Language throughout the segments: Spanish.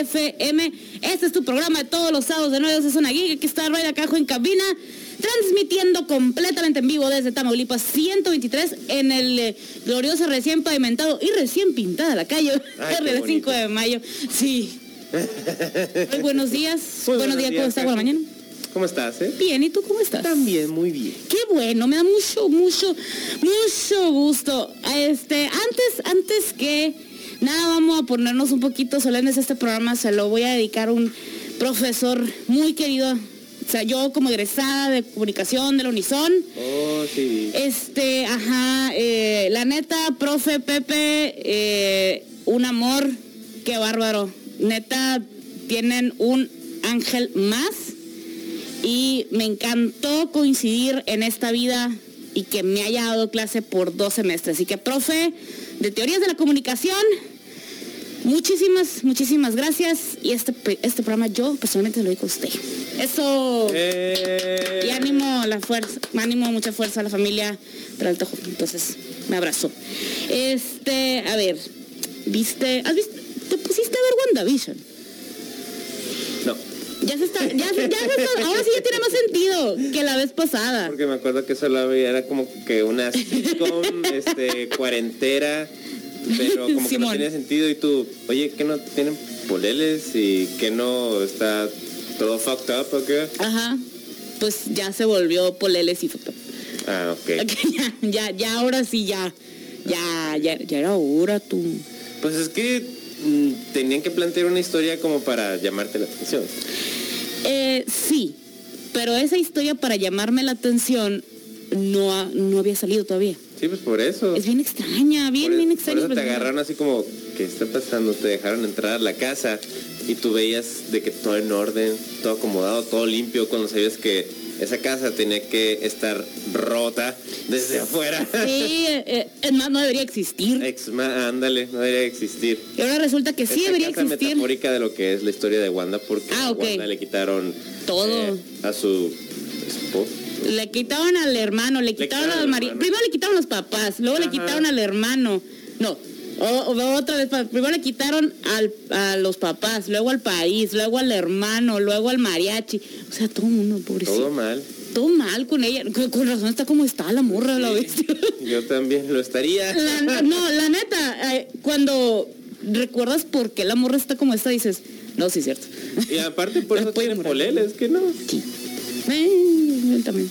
FM. Este es tu programa de todos los sábados de 9 es una giga que está Ray Cajo en cabina. Transmitiendo completamente en vivo desde Tamaulipas 123 en el eh, glorioso recién pavimentado y recién pintada la calle del 5 bonito. de mayo. Sí. Muy buenos días. Muy buenos días, ¿cómo está? Buena mañana. ¿Cómo estás, eh? Bien, ¿y tú cómo estás? También, muy bien. Qué bueno, me da mucho, mucho, mucho gusto. Este, antes, antes que nada, vamos a ponernos un poquito solemnes. Este programa se lo voy a dedicar a un profesor muy querido. O sea, yo como egresada de comunicación de la Unison. Oh, sí. Este, ajá, eh, la neta, profe Pepe, eh, un amor, qué bárbaro. Neta, tienen un ángel más y me encantó coincidir en esta vida y que me haya dado clase por dos semestres. Así que, profe, de teorías de la comunicación, muchísimas, muchísimas gracias. Y este, este programa yo personalmente lo digo a usted. Eso. Eh, Y ánimo la fuerza, ánimo, mucha fuerza a la familia Joven. Entonces, me abrazo. Este, a ver, ¿viste? ¿Has visto? ¿Te pusiste a ver WandaVision? No, Ya se está, ya, se- ya se está- ahora sí ya tiene más sentido que la vez pasada. porque me acuerdo que veía, era como que una sitcom, este, cuarentera, pero como que no tenía sentido y tú, oye, que no tienen poleles y que no está todo fucked up o qué? Ajá. Pues ya se volvió poleles y foto. Ah, ok. Ok, ya, ya, ya, ahora sí ya. Ya, ya, ya era hora tú. Pues es que mm, tenían que plantear una historia como para llamarte la atención. Eh, sí, pero esa historia para llamarme la atención no, ha- no había salido todavía. Sí, pues por eso. Es bien extraña, bien, por, bien por extraña. eso te agarraron así como, ¿qué está pasando? Te dejaron entrar a la casa y tú veías de que todo en orden, todo acomodado, todo limpio, cuando sabías que esa casa tenía que estar rota desde afuera. Sí, eh, eh, es más, no debería existir. Ex- ándale, no debería existir. Y ahora resulta que sí Esta debería casa existir. metafórica de lo que es la historia de Wanda, porque Ah, a. Wanda le quitaron Todo. eh, a su esposo. Le quitaron al hermano, le quitaron quitaron al marido. Primero le quitaron los papás, luego le quitaron al hermano. No, o- otra vez, primero le quitaron al, a los papás, luego al país, luego al hermano, luego al mariachi. O sea, todo el mundo, pobrecito. Todo mal. Todo mal con ella. Con, razón está como está la morra, la bestia. Yo también lo estaría. La- no, la neta, eh, cuando recuerdas por qué la morra está como está, dices, no, sí es cierto. Y aparte por eso puede tiene morar. poleles, que no. Sí. Él también.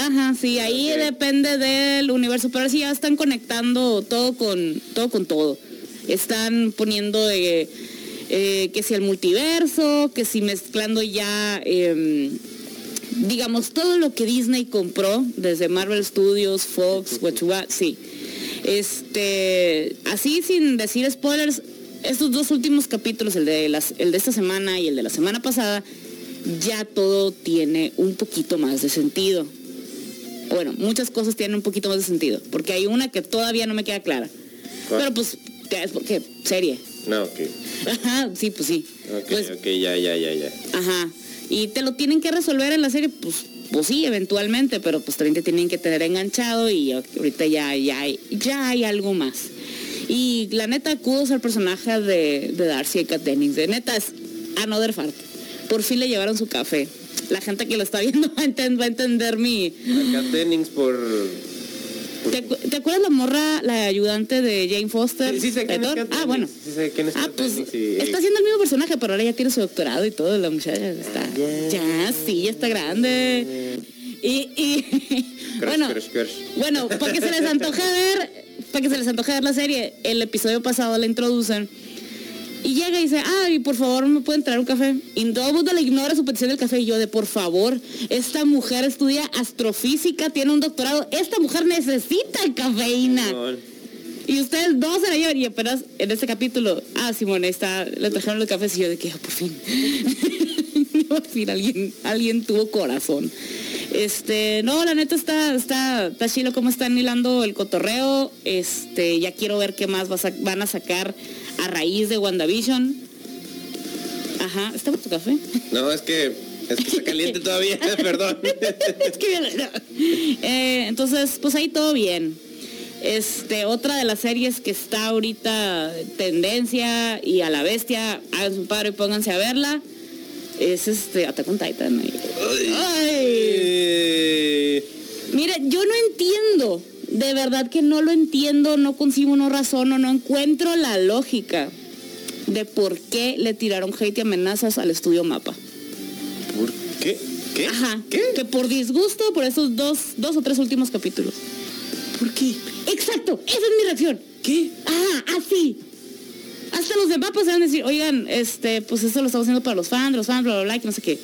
Ajá, sí, ahí depende del universo, pero sí ya están conectando todo con todo con todo. Están poniendo eh, eh, que si el multiverso, que si mezclando ya em, digamos todo lo que Disney compró desde Marvel Studios, Fox, Huachua, sí. Este, así sin decir spoilers, estos dos últimos capítulos, el de las, el de esta semana y el de la semana pasada, ya todo tiene un poquito más de sentido. Bueno, muchas cosas tienen un poquito más de sentido, porque hay una que todavía no me queda clara. ¿Cuál? Pero pues, porque serie. No, ok. Ajá, sí, pues sí. Ok, Pues, ok, ya, ya, ya, ya. Ajá. Y te lo tienen que resolver en la serie, pues, pues sí, eventualmente, pero pues también te tienen que tener enganchado y ahorita ya, ya, hay, ya hay algo más. Y la neta, kudos al personaje de, de Darcy y Kat Dennings. De neta, es another fart. Por fin le llevaron su café. La gente que lo está viendo va a, enten- va a entender mi... Acá por... por- ¿Te, acu- te acuerdas la morra, la ayudante de Jane Foster? Sí, sí sé quién es Thor? Kat Ah, bueno. Sí sé quién es Ah, pues y- está haciendo el mismo personaje, pero ahora ya tiene su doctorado y todo, la muchacha está. Ah, ya. Ya, sí, ya está grande. Y, y Crush, bueno, crush, crush. bueno, para que se les antoje ver, para que se les antoje ver la serie, el episodio pasado la introducen. Y llega y dice, ay, por favor, ¿me pueden traer un café? Y todo el mundo le ignora su petición del café. Y yo de, por favor, esta mujer estudia astrofísica, tiene un doctorado. Esta mujer necesita cafeína. Y ustedes dos se la llevan y apenas en este capítulo, ah, Simón, está, le trajeron los cafés y yo de que, "Ah, por fin. por fin alguien, alguien tuvo corazón. Este, no, la neta está, está, está chilo cómo están hilando el cotorreo. Este, ya quiero ver qué más va a van a sacar a raíz de WandaVision. Ajá, ¿está por tu café? No, es que, es que está caliente todavía, perdón. es que eh, entonces, pues ahí todo bien. Este, otra de las series que está ahorita tendencia y a la bestia, hagan su padre y pónganse a verla. Es este, Attack on Titan. Ay. Mire, yo no entiendo. De verdad que no lo entiendo, no consigo, no razono, no encuentro la lógica de por qué le tiraron hate y amenazas al estudio Mapa. ¿Por qué? ¿Qué? Ajá. ¿Qué? Que por disgusto por esos dos, dos o tres últimos capítulos. ¿Por qué? Exacto, esa es mi reacción. ¿Qué? Ah, así. Hasta los de Mapa se van a decir, oigan, este, pues esto lo estamos haciendo para los fans, los fans, bla, bla, bla, que no sé qué.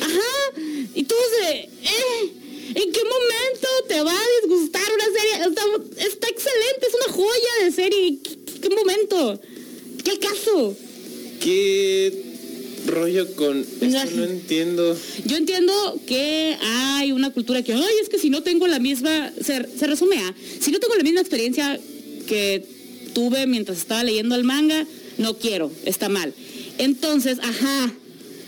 Ajá. Y todos de, eh, ¿en qué momento te va a disgustar una serie? Está, está excelente, es una joya de serie. ¿Qué, qué momento? ¿Qué caso? ¿Qué rollo con esto? No entiendo. Yo entiendo que hay una cultura que, ay, es que si no tengo la misma, se, se resume a, si no tengo la misma experiencia que tuve mientras estaba leyendo el manga, no quiero, está mal. Entonces, ajá,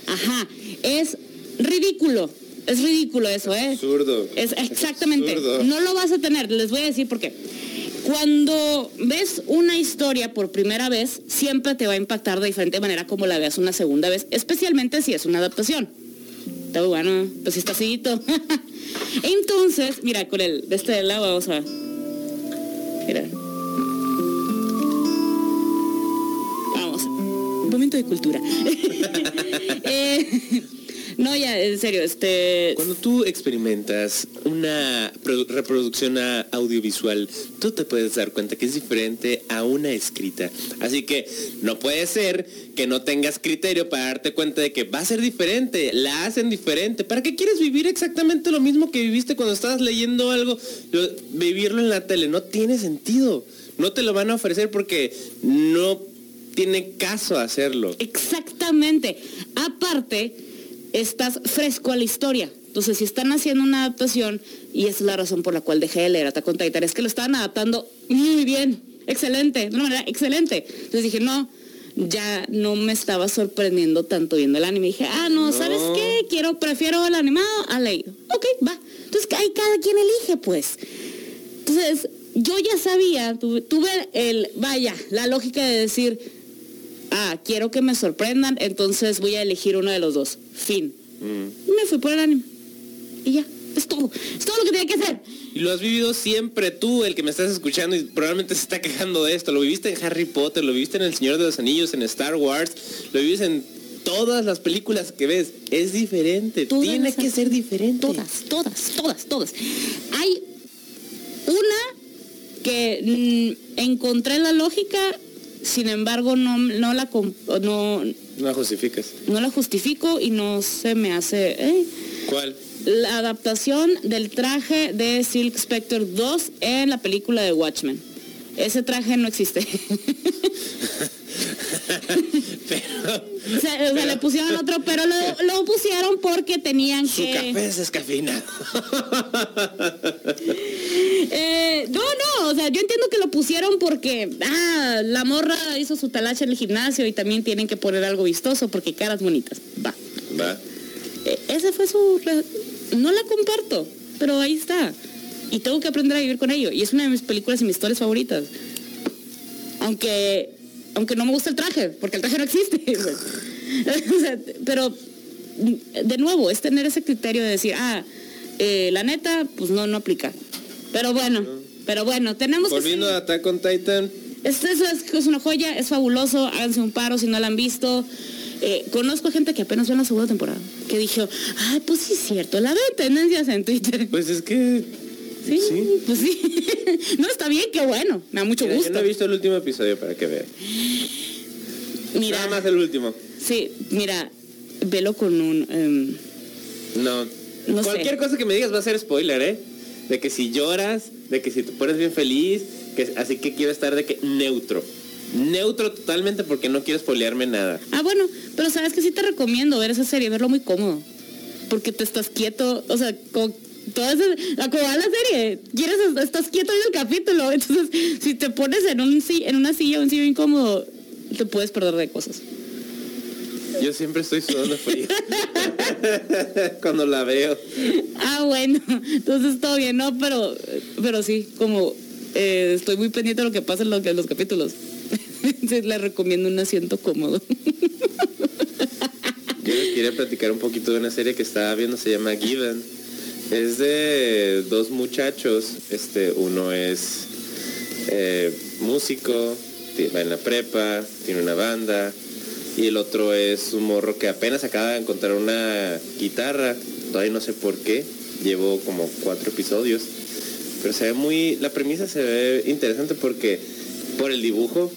ajá, es ridículo, es ridículo eso, ¿eh? Absurdo. Es exactamente, absurdo. no lo vas a tener, les voy a decir por qué. Cuando ves una historia por primera vez, siempre te va a impactar de diferente manera como la veas una segunda vez, especialmente si es una adaptación. Está bueno, pues está acidito. Entonces, mira, con el de este lado vamos a... Mira. Vamos. Momento de cultura. Eh, no, ya, en serio, este... Cuando tú experimentas una produ- reproducción audiovisual, tú te puedes dar cuenta que es diferente a una escrita. Así que no puede ser que no tengas criterio para darte cuenta de que va a ser diferente, la hacen diferente. ¿Para qué quieres vivir exactamente lo mismo que viviste cuando estabas leyendo algo? Lo- vivirlo en la tele no tiene sentido. No te lo van a ofrecer porque no tiene caso hacerlo. Exactamente. Aparte, estás fresco a la historia. Entonces, si están haciendo una adaptación, y esa es la razón por la cual dejé de leer Attack on Titan, es que lo estaban adaptando muy bien, excelente, de una manera excelente. Entonces dije, no, ya no me estaba sorprendiendo tanto viendo el anime. Dije, ah, no, ¿sabes qué? Quiero, prefiero el animado al leído. Ok, va. Entonces, ahí cada quien elige, pues. Entonces, yo ya sabía, tuve, tuve el, vaya, la lógica de decir, ah, quiero que me sorprendan, entonces voy a elegir uno de los dos. Fin. Mm. Me fui por el anime. Y ya, es todo. Es todo lo que tenía que hacer. Y lo has vivido siempre tú, el que me estás escuchando y probablemente se está quejando de esto. Lo viviste en Harry Potter, lo viviste en El Señor de los Anillos, en Star Wars, lo vives en todas las películas que ves. Es diferente, Todas tiene que ser diferente. Todas, todas, todas, todas. Hay una que mm, encontré la lógica, sin embargo no, no, la, no, No la justificas. no la justifico y no se me hace... ¿eh? ¿Cuál? La adaptación del traje de Silk Spectre 2 en la película de Watchmen. Ese traje no existe. Pero o sea, o sea, le pusieron otro, pero lo, lo pusieron porque tenían su que... café es descafeinado. Eh, no, no, o sea, yo entiendo que lo pusieron porque, ah, la morra hizo su talacha en el gimnasio y también tienen que poner algo vistoso porque caras bonitas. Va. Va. Eh, ese fue su... No la comparto, pero ahí está. Y tengo que aprender a vivir con ello. Y es una de mis películas y mis historias favoritas. Aunque, aunque no me gusta el traje, porque el traje no existe. O sea, pero, de nuevo, es tener ese criterio de decir, ah, eh, la neta, pues no, no aplica. Pero bueno, pero bueno, tenemos Volviendo que... a Attack on Titan, Esto es, es una joya, es fabuloso, háganse un paro si no la han visto. Eh, conozco gente que apenas ve la segunda temporada, que dijo, ay, pues sí es cierto, la veo en tendencias en Twitter. pues es que... Sí, sí. pues sí. no está bien, qué bueno, me da mucho Mira, yo gusto. no he visto el último episodio para que veas. Mira, Nada más el último. sí, mira, velo con un... em, No. No Cualquier sé. cosa que me digas va a ser spoiler, ¿eh? De que si lloras, de que si te pones bien feliz, que, así que quiero estar de que neutro. Neutro totalmente porque no quiero spoilearme nada. Ah, bueno, pero sabes que sí te recomiendo ver esa serie, verlo muy cómodo. Porque te estás quieto, o sea, con toda esa, como la serie, quieres, estás quieto en el capítulo. Entonces, si te pones en un en una silla, un sillón incómodo, te puedes perder de cosas. Yo siempre estoy sudando frío. Cuando la veo. Ah, bueno, entonces todo bien, ¿no? Pero, pero sí, como eh, estoy muy pendiente de lo que pasa en los, en los capítulos. Entonces, le recomiendo un asiento cómodo. Yo les quería platicar un poquito de una serie que estaba viendo, se llama Given. Es de dos muchachos. Este, uno es eh, músico, va en la prepa, tiene una banda. Y el otro es un morro que apenas acaba de encontrar una guitarra. Todavía no sé por qué. Llevo como cuatro episodios. Pero se ve muy. La premisa se ve interesante porque por el dibujo.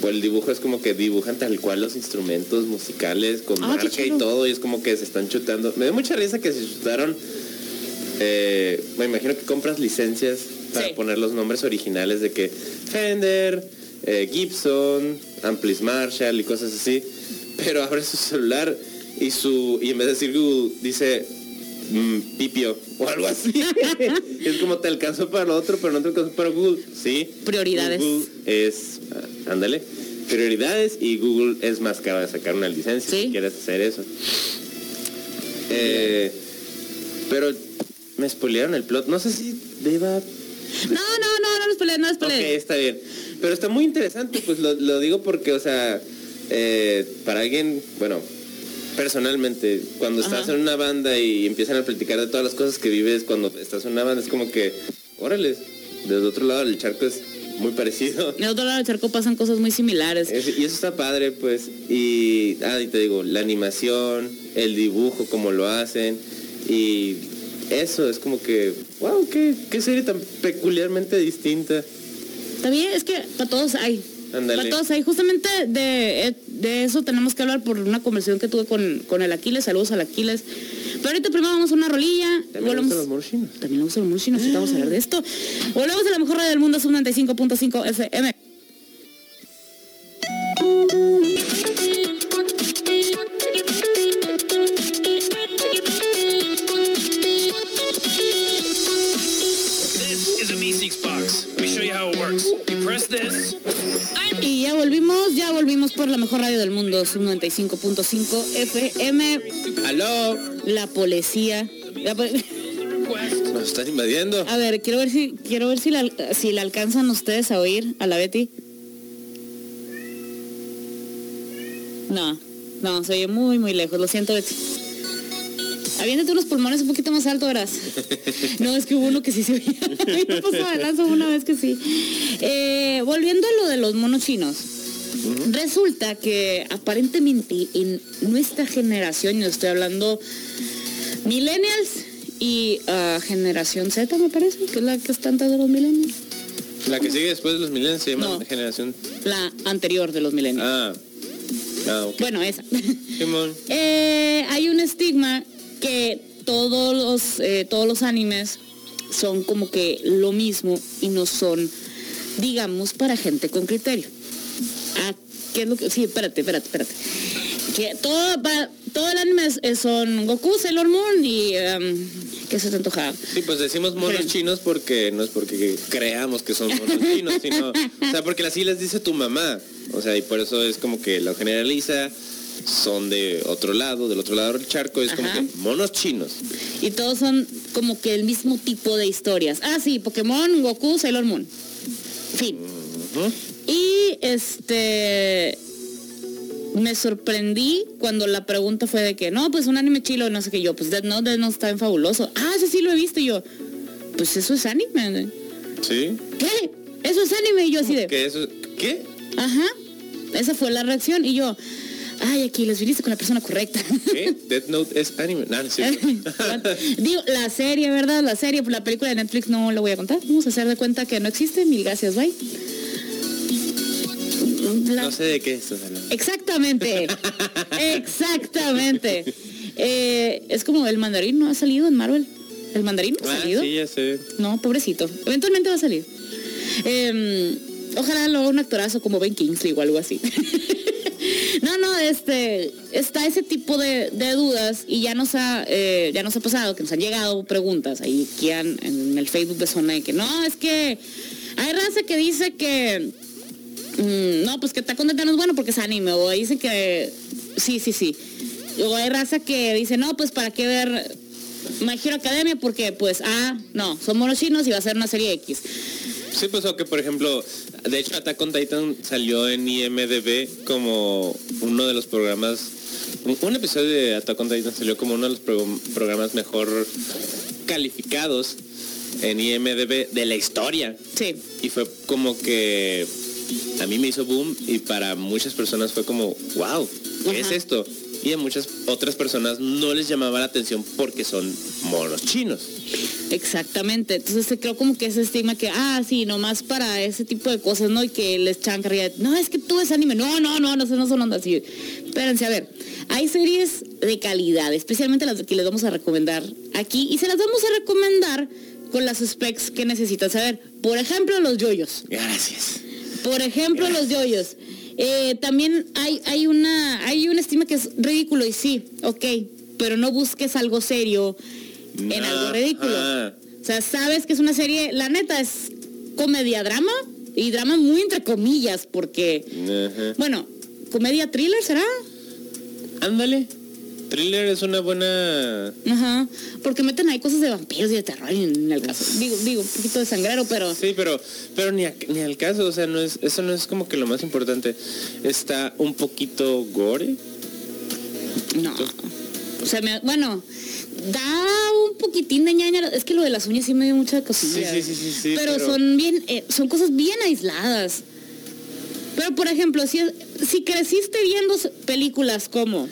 Por el dibujo es como que dibujan tal cual los instrumentos musicales con Ah, marca y todo. Y es como que se están chutando. Me da mucha risa que se chutaron. eh, me imagino que compras licencias para Sí. poner los nombres originales de que Fender, eh, Gibson, Amplis Marshall y cosas así. Pero abre su celular y su y en vez de decir Google dice mm, Pipio o algo así. es como te alcanzó para lo otro, pero no te alcanzó para Google. Sí. Prioridades. Google es, ah, ándale, prioridades y Google es más caro de sacar una licencia Sí. si quieres hacer eso. Eh, pero me spoilearon el plot. No sé si deba No, no, no, no los peleé, no los Ok, peleé. está bien. Pero está muy interesante, pues lo, lo digo porque, o sea, eh, para alguien, bueno, personalmente, cuando estás en una banda y empiezan a platicar de todas las cosas que vives cuando estás en una banda, es como que, órale, desde otro lado del charco es muy parecido. En el otro lado del charco pasan cosas muy similares. Es- y eso está padre, pues. Y, ah, y te digo, la animación, el dibujo, como lo hacen. Y eso es como que, wow, qué, qué serie tan peculiarmente distinta. Está bien, es que para todos hay. Para todos hay. Justamente de, de eso tenemos que hablar por una conversación que tuve con, con el Aquiles. Saludos al Aquiles. Pero ahorita primero vamos a una rolilla. También volvemos- los. También le gustan los vamos a hablar de esto. Volvemos a la mejor radio del mundo, sub 95.5 FM. This is a Mi6 box. Let me show you how it works. You press this. Y ya volvimos, ya volvimos por la mejor radio del mundo, sub 95.5 FM. ¡Aló! La policía. La po- Nos están invadiendo. A ver, quiero ver si quiero ver si la, si la alcanzan ustedes a oír a la Betty. No, no, se oye muy, muy lejos. Lo siento, Betty. Aviéntate unos pulmones un poquito más alto, verás. No, es que hubo uno que sí se oía. Pasó de lanza una vez que sí. Eh, volviendo a lo de los monos chinos. Resulta que aparentemente en nuestra generación, y estoy hablando millennials y ah, generación Z, me parece, que es la que está antes de los millennials. La que sigue después de los milenios se llama No. generación. La anterior de los millennials. Ah. Ah. Bueno, esa. Eh, hay un estigma que todos los, eh, todos los animes son como que lo mismo y no son, digamos, para gente con criterio. Ah, ¿qué es lo que...? Sí, espérate, espérate, espérate. Que todo, va- todo el anime es- son Goku, Sailor Moon y... em, ¿Qué se te antojaba? Sí, pues decimos monos chinos porque no es porque creamos que son monos chinos, sino, o sea, porque así les dice tu mamá. O sea, y por eso es como que lo generaliza, son de otro lado, del otro lado del charco, es como que monos chinos. Y todos son como que el mismo tipo de historias. Ah, sí, Pokémon, Goku, Sailor Moon. Fin. Y este me sorprendí cuando la pregunta fue de que no, pues un anime chilo, no sé qué yo, pues Death Note, Death Note está bien fabuloso. Ah, ese sí lo he visto y yo. Pues eso es anime. ¿Sí? ¿Qué? Eso es anime y yo así de. ¿Qué eso? ¿Qué? Ajá. Esa fue la reacción y yo. Ay, aquí les viniste con la persona correcta. ¿Qué? Death Note es anime. No, no es cierto. Digo, la serie, ¿verdad? La serie, la película de Netflix no la voy a contar. Vamos a hacer de cuenta que no existe. Mil gracias, bye. La- No sé de qué estás hablando. Exactamente. Exactamente. Eh, es como el mandarín no ha salido en Marvel. El mandarín no ha Ah, salido. sí, ya sé. No, pobrecito. Eventualmente va a salir. Em, ojalá lo haga un actorazo como Ben Kingsley o algo así. no, no, este, está ese tipo de, de dudas y ya nos ha, eh, ya nos ha pasado que nos han llegado preguntas ahí aquí en, en el Facebook de Zona de que no, es que hay raza que dice que mm, no, pues que está contenta no es bueno porque es anime. O dicen que sí, sí, sí. O hay raza que dice, no, pues para qué ver My Hero Academia porque pues, ah, no, son monos chinos y va a ser una serie X. Sí, pues o que por ejemplo, de hecho Attack on Titan salió en IMDB como uno de los programas, un, un episodio de Attack on Titan salió como uno de los pro- programas mejor calificados en IMDB de la historia. Sí. Y fue como que a mí me hizo boom y para muchas personas fue como, wow, ¿qué es esto? Y a muchas otras personas no les llamaba la atención porque son monos chinos. Exactamente. Entonces se creo como que ese estigma que, ah, sí, nomás para ese tipo de cosas, ¿no? Y que les echan carrilla. No, es que tú es anime. No, no, no, no, no son ondas así. Espérense, a ver. Hay series de calidad, especialmente las que les vamos a recomendar aquí. Y se las vamos a recomendar con las specs que necesitan saber. Por ejemplo, los yoyos. Gracias. Por ejemplo, los yoyos. Eh, también hay, hay una hay un estima que es ridículo y sí, ok, pero no busques algo serio en algo ridículo. Ajá. O sea, sabes que es una serie, la neta es comedia drama y drama muy entre comillas porque, bueno, comedia thriller será, Ándale. Thriller es una buena... ajá, porque meten ahí cosas de vampiros y de terror en el caso. Digo, digo, un poquito de sangrero, pero Sí, pero, pero ni, a- ni al caso, o sea, no es, eso no es como que lo más importante. Está un poquito gore. no. O sea, me- bueno, da un poquitín de ñaña. Es que lo de las uñas sí me dio mucha cosilla. Sí, sí, sí, sí, sí, pero, pero- son bien, eh, son cosas bien aisladas. Pero por ejemplo, si, si creciste viendo películas como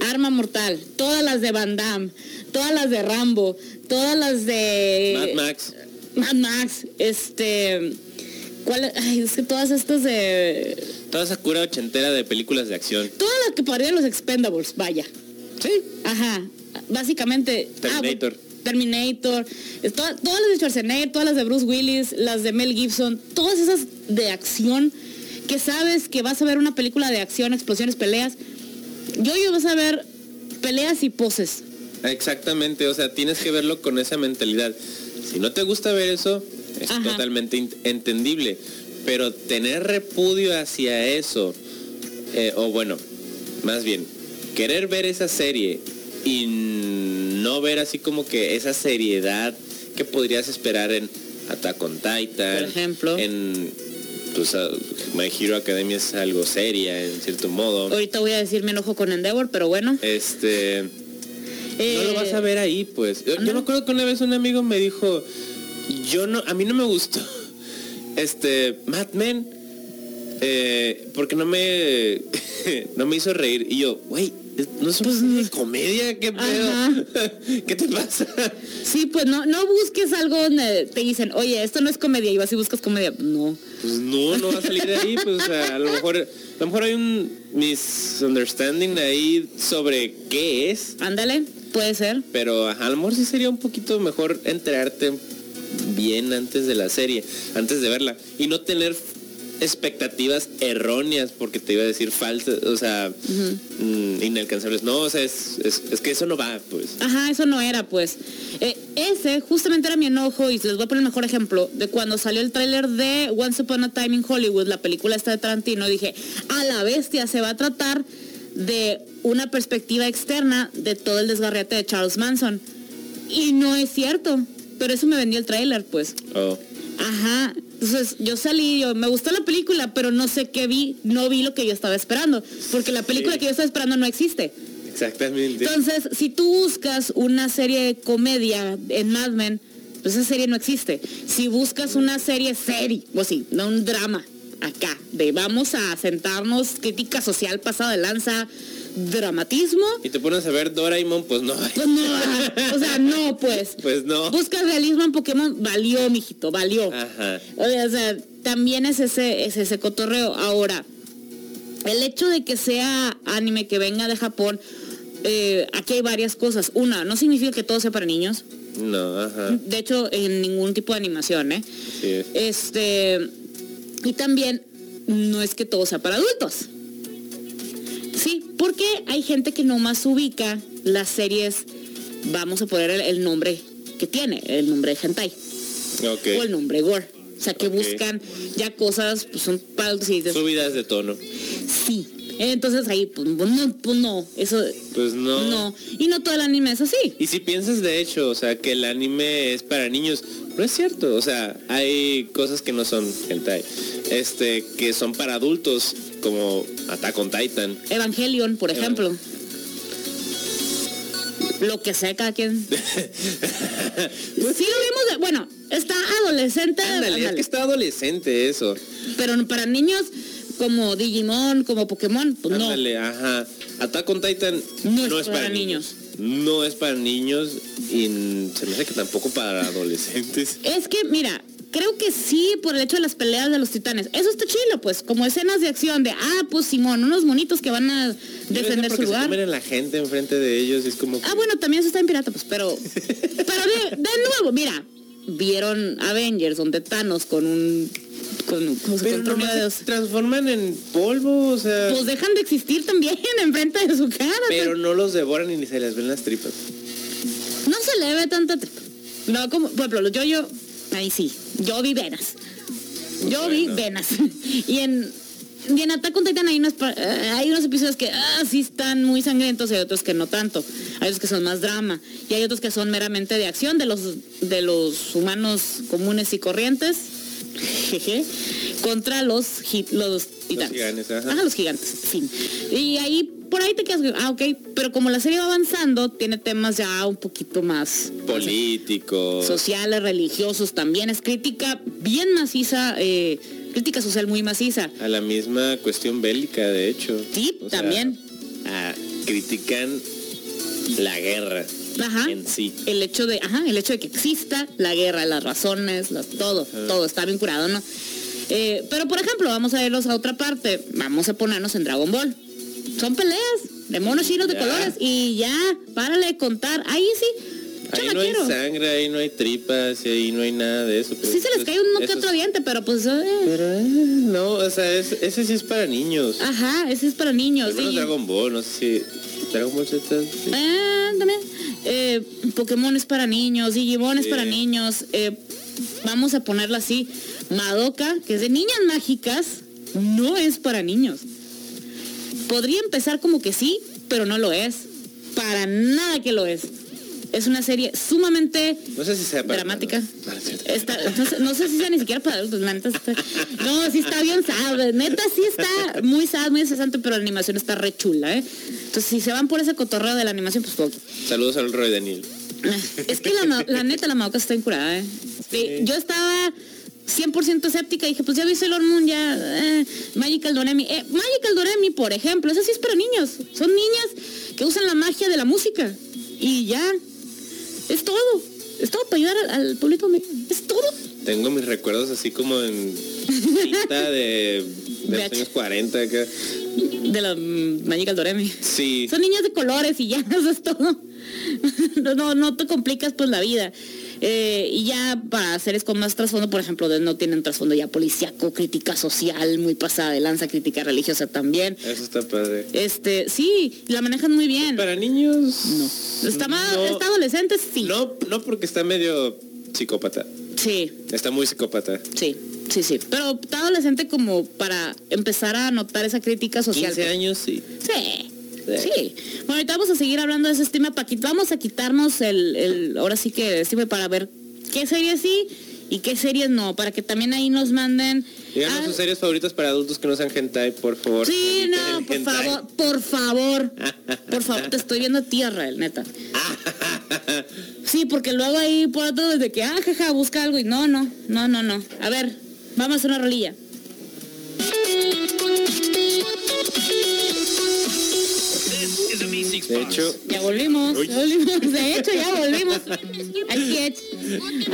Arma Mortal, todas las de Van Damme, todas las de Rambo, todas las de Mad Max. Mad Max, este, ¿cuál? Ay, es que todas estas de, Toda esa cura ochentera de películas de acción. todas las que parecían los Expendables, vaya. Sí. Ajá, básicamente. ah, Terminator. bueno, Terminator. es toda- todas las de Schwarzenegger, todas las de Bruce Willis, las de Mel Gibson, todas esas de acción que sabes que vas a ver una película de acción, explosiones, peleas. Yo yo vas a ver peleas y poses. Exactamente, o sea, tienes que verlo con esa mentalidad. Si no te gusta ver eso, es Ajá. totalmente entendible. Pero tener repudio hacia eso, eh, o bueno, más bien, querer ver esa serie y no ver así como que esa seriedad que podrías esperar en Attack on Titan, Por ejemplo. en pues, My Hero Academia es algo seria en cierto modo. Ahorita voy a decir me enojo con Endeavor, pero bueno. Este, no Eh, lo vas a ver ahí, pues. Yo, yo ándale. me acuerdo que una vez un amigo me dijo, yo no, a mí no me gustó, este, Mad Men, eh, porque no me, no me hizo reír. Y yo, güey, no es una comedia, qué pedo, Pues, Ajá. ¿qué te pasa? Sí, pues no, no busques algo donde te dicen, oye, esto no es comedia, y vas y buscas comedia. No. Pues no, no va a salir de ahí, pues o sea, a lo mejor, a lo mejor hay un misunderstanding ahí sobre qué es, Ándale, puede ser. pero ajá, a lo mejor sí sería un poquito mejor enterarte bien antes de la serie, antes de verla, y no tener expectativas erróneas porque te iba a decir falsas, o sea, mm, inalcanzables. No, o sea, es, es, es que eso no va, pues. Ajá, eso no era, pues. Eh, ese justamente era mi enojo y les voy a poner el mejor ejemplo de cuando salió el tráiler de Once Upon a Time in Hollywood, la película esta de Tarantino, dije, a la bestia se va a tratar de una perspectiva externa de todo el desgarriate de Charles Manson. Y no es cierto, pero eso me vendió el tráiler, pues. Oh. Ajá. Entonces yo salí, yo me gustó la película, pero no sé qué vi, no vi lo que yo estaba esperando, porque la película Sí. que yo estaba esperando no existe. Exactamente. Entonces, si tú buscas una serie de comedia en Mad Men, pues esa serie no existe. Si buscas una serie serie, o sí, no un drama, acá, de vamos a sentarnos, crítica social pasada de lanza, dramatismo, Y te pones a ver Doraemon, pues no. pues no, o sea, no, pues. Pues no. Buscas realismo en Pokémon, valió, mijito, valió. Ajá. O sea, también es ese, es ese cotorreo. Ahora, el hecho de que sea anime que venga de Japón, eh, aquí hay varias cosas. Una, no significa que todo sea para niños. No, ajá. De hecho, en ningún tipo de animación, ¿eh? Sí es. Este, y también no es que todo sea para adultos. Sí, porque hay gente que nomás ubica las series, vamos a poner el, el nombre que tiene, el nombre de hentai Ok. o el nombre gore. sea, que buscan ya cosas, pues son para y Subidas de tono. sí. Entonces ahí, pues no, pues no, eso Pues no. no. Y no todo el anime es así. Y si piensas de hecho, o sea, que el anime es para niños, no es cierto. O sea, hay cosas que no son hentai. Este, que son para adultos, como Attack on Titan. Evangelion, por ejemplo. Lo que sea cada quien. sí lo vimos, de- bueno, está adolescente, Ándale, es ándale, que está adolescente eso. pero para niños como Digimon, como Pokémon, pues no. Ajá. Attack on Titan No es para No es para niños y se me hace que tampoco para adolescentes. Es que, mira, creo que sí por el hecho de las peleas de los titanes. Eso está chilo, pues, como escenas de acción de, ah, pues Simón, unos monitos que van a defender su se lugar. a la gente enfrente de ellos es como que- Ah, bueno, también eso está en pirata, pues, pero. pero de, de nuevo, mira, vieron Avengers donde Thanos con un. con, ¿cómo se Pero con de transforman en polvo, o sea... Pues dejan de existir también enfrente de su cara. pero no los devoran y ni se les ven las tripas. No se le ve tanta tripa. No, como, por ejemplo, yo, yo, ahí sí, yo vi venas. Yo vi venas. y en, y en Attack on Titan hay unos, eh, hay unos episodios que ah, sí están muy sangrientos y hay otros que no tanto. Hay otros que son más drama. Y hay otros que son meramente de acción de los, de los humanos comunes y corrientes. Jeje, contra los, los titanes. gigantes, ajá. los gigantes, fin. Y ahí, por ahí te quedas, ah, ok, pero como la serie va avanzando, tiene temas ya un poquito más Políticos. sociales, religiosos también. Es crítica bien maciza, eh, crítica social muy maciza. A la misma cuestión bélica, de hecho. Sí, O sea, también. ah, critican la guerra Ajá. en sí. El hecho de, ajá, el hecho de que exista la guerra, las razones, las- todo, todo está vinculado, ¿no? Eh, pero por ejemplo, vamos a irnos a otra parte, vamos a ponernos en Dragon Ball. Son peleas de monos chinos de colores y ya, párale de contar. Ahí sí, yo Ahí la no hay sangre, ahí no hay tripas, y ahí no hay nada de eso. pero Sí se les eso- cae uno que otro es- diente, pero pues... eh, Pero eh, no, o sea, es- ese sí es para niños. Ajá, ese es para niños. Al menos sí. Dragon Ball, no sé si... Dragon Ball Z... sí. Ah, también. Eh, Pokémon es para niños, Digimon es para niños. vamos a ponerla así. Madoka, que es de niñas mágicas, no es para niños. Podría empezar como que sí, pero no lo es. Para nada que lo es. Es una serie sumamente No sé si sea para... dramática. No. Está- sé, no sé si sea ni siquiera para adultos, la neta está- No, sí está bien sad, neta sí está muy sad, muy estresante, pero la animación está re chula, ¿eh? Entonces si se van por ese cotorreo de la animación, pues ok. Saludos al Roy Daniel. Es que la, la neta, la Madoka está incurada, ¿eh? Sí, Yo estaba 100% escéptica dije, pues ya vi Sailor Moon, ya... eh, Magical Doremi. Eh, Magical Doremi, por ejemplo, eso sí es para niños. Son niñas que usan la magia de la música. Y ya. Es todo. Es todo para ayudar al, al público. Es todo. Tengo mis recuerdos así como en cinta de, de los años 40 acá. De la mm, Magical Doremi. Sí. Son niñas de colores y ya, eso es todo. No, no, no te complicas pues la vida. Eh, y ya para series con más trasfondo, por ejemplo, de- no tienen trasfondo ya policíaco, crítica social, muy pasada de lanza, crítica religiosa también. Eso está padre. Este, sí, la manejan muy bien. Para niños... No. Está más, No. está adolescente, sí. No, no porque está medio psicópata. Sí, Está muy psicópata. sí, sí, sí. Pero está adolescente como para empezar a notar esa crítica social. 15 años, sí. Sí. Sí. Bueno, ahorita vamos a seguir hablando de ese estima para quit- vamos a quitarnos el, el ahora sí que estima para ver qué series sí y qué series no, para que también ahí nos manden. Díganos sus series favoritas para adultos que no sean hentai, por favor. Sí, no, por hentai. favor, por favor, por favor, te estoy viendo tierra, el neta. Sí, porque luego ahí por otro desde que, ah, jaja, busca algo y no, no, no, no, no. A ver, vamos a una rolilla. De hecho, Ya volvimos, ya volvimos, de hecho ya volvimos. Aquí es.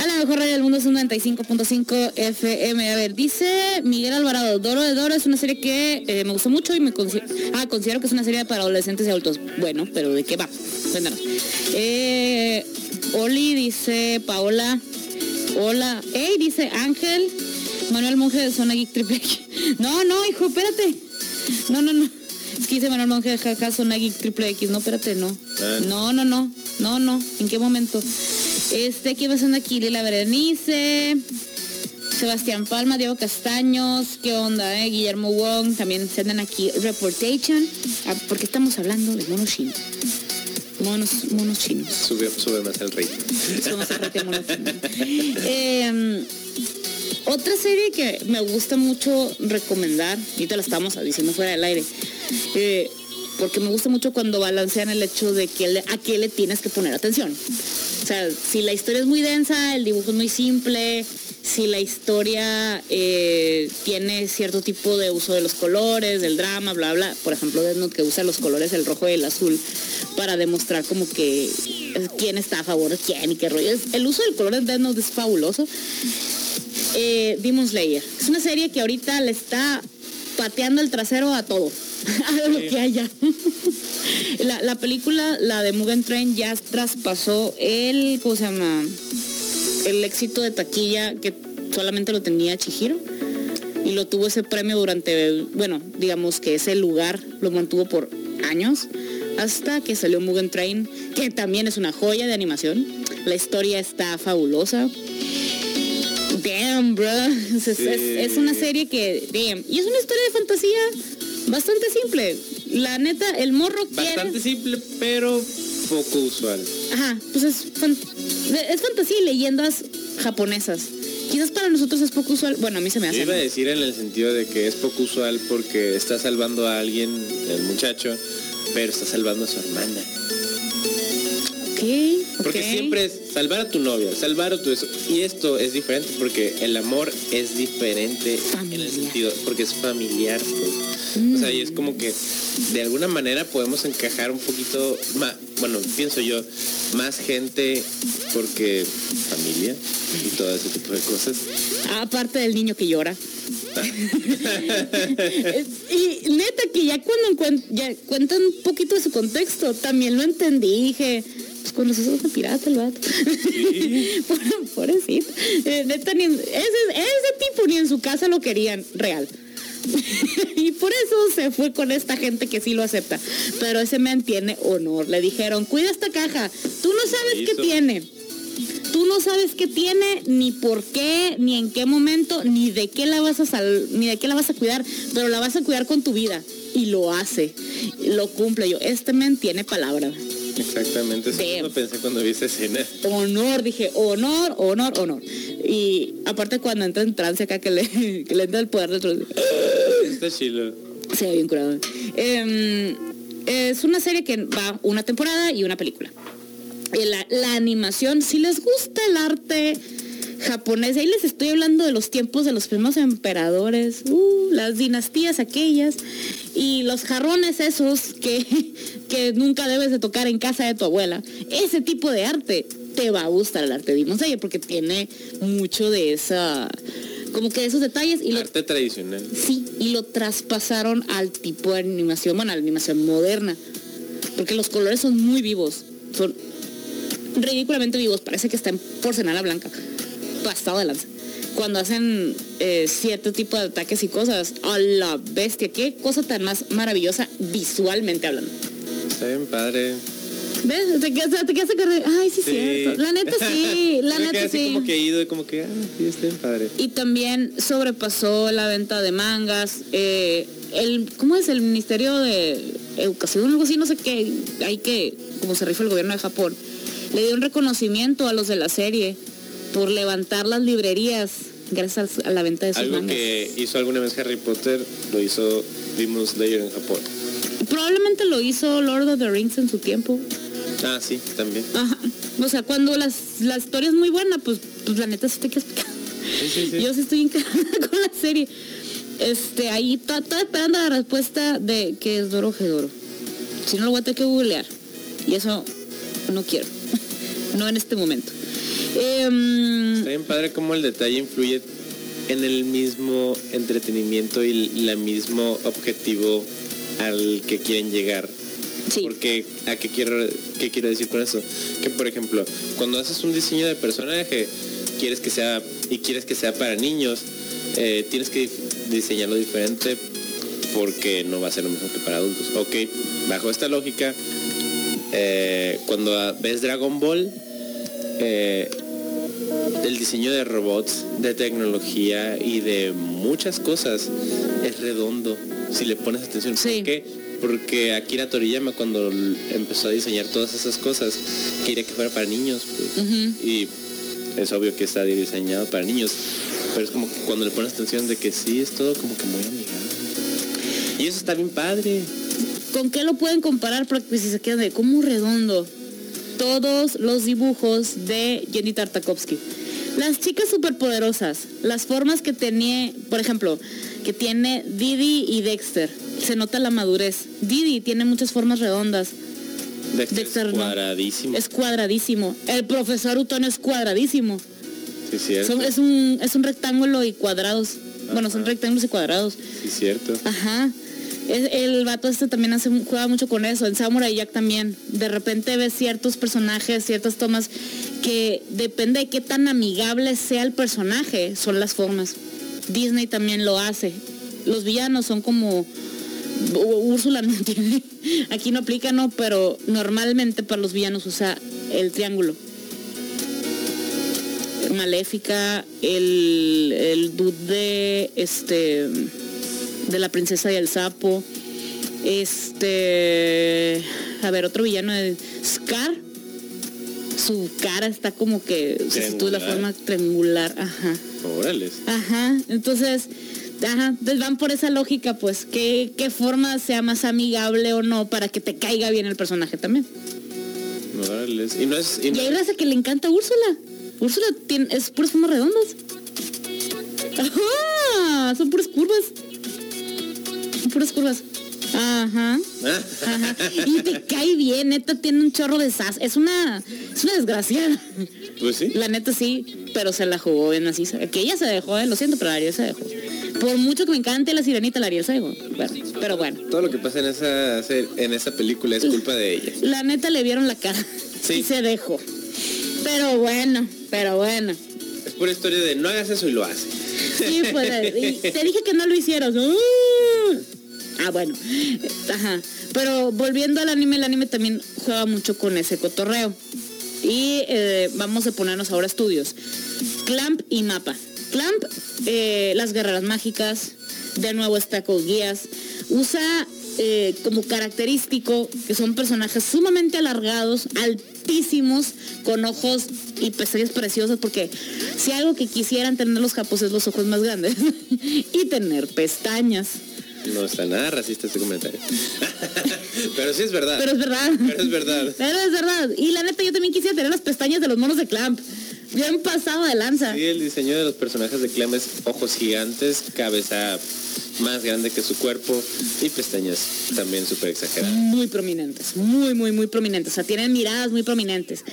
A la mejor radio del mundo es un 95.5 FM. A ver, dice Miguel Alvarado, Doro de Doro es una serie que eh, me gustó mucho y me consi- ah, considero que es una serie para adolescentes y adultos. Bueno, pero ¿de qué va? Cuéntanos. Eh, Oli dice Paola. Hola. Ey, dice Ángel. Manuel Monje de Zona Geek Triple. No, no, hijo, espérate. No, no, no. Que dice Manuel Monje de jaja Geek Triple X. No, espérate, no. Ah. No, no, no. No, no. ¿En qué momento? Este, ¿qué pasando aquí? Lila Berenice. Sebastián Palma, Diego Castaños, ¿qué onda, eh? Guillermo Wong, también se andan aquí Reportation, ah, porque estamos hablando de monos chinos. Monos, monos chinos. Sube, sube más el rey. Somos el rey de monos chinos. Eh, otra serie que me gusta mucho recomendar, y te la estamos diciendo fuera del aire, eh, porque me gusta mucho cuando balancean el hecho de que a qué le tienes que poner atención. O sea, si la historia es muy densa, el dibujo es muy simple, si la historia eh, tiene cierto tipo de uso de los colores, del drama, bla, bla. Por ejemplo, Death que usa los colores, el rojo y el azul, para demostrar como que quién está a favor de quién y qué rollo. El uso del color de Death Note es fabuloso. Eh, Demon Slayer. Es una serie que ahorita le está pateando el trasero a todo, a lo que haya. la, la película, la de Mugen Train, ya traspasó el, ¿cómo se llama? El éxito de taquilla que solamente lo tenía Chihiro. Y lo tuvo ese premio durante, bueno, digamos que ese lugar lo mantuvo por años, hasta que salió Mugen Train, que también es una joya de animación. La historia está fabulosa. Damn, bro. Es, es- es una serie que, damn. Y es una historia de fantasía bastante simple. La neta, el morro Bastante quiere... simple, pero poco usual. Ajá, pues es, fan- es fantasía y leyendas japonesas. Quizás para nosotros es poco usual. Bueno, a mí se me Yo hace. iba a decir en el sentido de que es poco usual porque está salvando a alguien, el muchacho, pero está salvando a su hermana. Ok, Porque siempre es salvar a tu novia, salvar a tu eso. Y esto es diferente porque el amor es diferente en Familiar. el sentido, porque es familiar. pues. O sea, y es como que de alguna manera podemos encajar un poquito más, bueno, pienso yo, más gente porque familia y todo ese tipo de cosas. Aparte del niño que llora. Y neta que ya cuando ya cuentan un poquito de su contexto, también lo entendí. Dije, con los ojos de pirata el vato. Pobre- Pobrecito. Eh, neta, ni ese, ese tipo ni en su casa lo querían real. y por eso se fue con esta gente que sí lo acepta. Pero ese man tiene honor. Le dijeron, cuida esta caja. Tú no sabes qué tiene. Tú no sabes qué tiene, ni por qué, ni en qué momento, ni de qué la vas a sal- ni de qué la vas a cuidar, pero la vas a cuidar con tu vida. Y lo hace, lo cumple. Yo, este men tiene palabra. Exactamente, eso Damn. mismo pensé cuando vi esa escena. Honor, dije, honor, honor, honor. Y aparte cuando entra en trance acá que le, que le entra el poder dentro. Está chilo. Se ve bien curado. Em, es una serie que va una temporada y una película. La, la animación, si les gusta el arte japonés, ahí les estoy hablando de los tiempos de los primeros emperadores, uh, las dinastías aquellas y los jarrones esos que, que nunca debes de tocar en casa de tu abuela. Ese tipo de arte te va a gustar el arte de Demon Slayer porque tiene mucho de esa, como que de esos detalles y lo Arte tradicional. Sí, y lo traspasaron al tipo de animación, bueno, a la animación moderna. Porque los colores son muy vivos. Son ridículamente vivos. Parece que está en porcelana blanca. Pasado de lanza. Cuando hacen eh, cierto tipo de ataques y cosas, a la bestia, qué cosa tan más maravillosa visualmente hablando. Está bien padre. ¿Ves? Te quedas, te quedas Ay, sí, Sí. cierto. La neta sí, la neta sí. como que ido y como que, ah, sí, está bien padre. y también sobrepasó la venta de mangas. eh, el, ¿Cómo es el Ministerio de Educación? Algo así, no sé qué. Hay que, como se rifa el gobierno de Japón, le dio un reconocimiento a los de la serie por levantar las librerías gracias a la venta de sus Algo mangas. que hizo alguna vez Harry Potter, lo hizo Demon Slayer en Japón. Probablemente lo hizo Lord of the Rings en su tiempo. Ah, sí, también. Ajá. O sea, cuando las, la historia es muy buena, pues, pues la neta sí te quedas. Sí, sí, sí. Yo sí estoy encantada con la serie. Este, ahí to- estoy esperando la respuesta de que es Doro Gedoro. Si no lo voy a tener que googlear. Y eso no quiero. no en este momento. Em, Está bien padre cómo el detalle influye en el mismo entretenimiento y el mismo objetivo al que quieren llegar. sí. Porque, ¿a qué quiero, qué quiero decir con eso? Que, por ejemplo, cuando haces un diseño de personaje, quieres que sea, y quieres que sea para niños, eh, tienes que diseñarlo diferente porque no va a ser lo mismo que para adultos. Ok, bajo esta lógica, eh, cuando ves Dragon Ball, eh, el diseño de robots, de tecnología y de muchas cosas es redondo si le pones atención. Sí. ¿Por qué? Porque Akira Toriyama cuando empezó a diseñar todas esas cosas quería que fuera para niños. pues. Y es obvio que está diseñado para niños. Pero es como que cuando le pones atención de que sí, es todo como que muy amigable. Y eso está bien padre. ¿Con qué lo pueden comparar? Porque si se quedan de como redondo. Todos los dibujos de Jenny Tartakovsky. Las chicas superpoderosas, las formas que tenía, por ejemplo, que tiene Didi y Dexter. Se nota la madurez. Didi tiene muchas formas redondas. Dexter Dexter es no. cuadradísimo. Es cuadradísimo. El profesor Utón es cuadradísimo. Sí, cierto. Son- es, un, es un rectángulo y cuadrados. Bueno, son rectángulos y cuadrados. Sí, cierto. Ajá. El vato este también juega mucho con eso. En Samurai Jack también. De repente ves ciertos personajes, ciertas tomas que depende de qué tan amigable sea el personaje, son las formas. Disney también lo hace. Los villanos son como Úrsula no tiene. Aquí no aplica, no, pero normalmente para los villanos usa el triángulo. Maléfica, el, el dude de este de la princesa y el sapo. Este a ver, otro villano de Scar. Su cara está como que se sitúa de la forma triangular, ajá. Órales. Ajá, entonces, ajá, entonces van por esa lógica, pues, ¿qué, qué forma sea más amigable o no para que te caiga bien el personaje también. Órales. Y no es... y Y no- hay raza que le encanta a Úrsula. Úrsula tiene, es puras formas redondas. Ajá, son puras curvas. Puras curvas. Ajá. Ajá. Y te cae bien, neta, tiene un chorro de sas. Es una, es una desgraciada. Pues sí. La neta sí, pero se la jugó bien así. Que ella se dejó, eh, lo siento, pero Ariel se dejó. Por mucho que me encante la sirenita, la Ariel se dejó. Bueno, pero bueno. Todo lo que pasa en esa, en esa película es culpa de ella. La neta le vieron la cara. Sí. Y se dejó. Pero bueno, pero bueno. Es pura historia de no hagas eso y lo hace. Sí, pues, y te dije que no lo hicieras. ¡Ah! Ah, bueno. Ajá. Pero volviendo al anime, el anime también juega mucho con ese cotorreo. Y eh, vamos a ponernos ahora estudios. Clamp y Mapa. Clamp, eh, las guerreras mágicas. De nuevo está Code Geass. Usa eh, como característico que son personajes sumamente alargados, altísimos, con ojos y pestañas preciosas, porque si algo que quisieran tener los japos es los ojos más grandes y tener pestañas. No está nada racista este comentario. Pero sí es verdad. Pero es verdad. Pero es verdad. Pero es verdad. Y la neta, yo también quisiera tener las pestañas de los monos de Clamp. Bien pasado de lanza. Sí, el diseño de los personajes de Clem es ojos gigantes, cabeza más grande que su cuerpo y pestañas también súper exageradas. Muy prominentes. Muy, muy, muy prominentes. O sea, tienen miradas muy prominentes.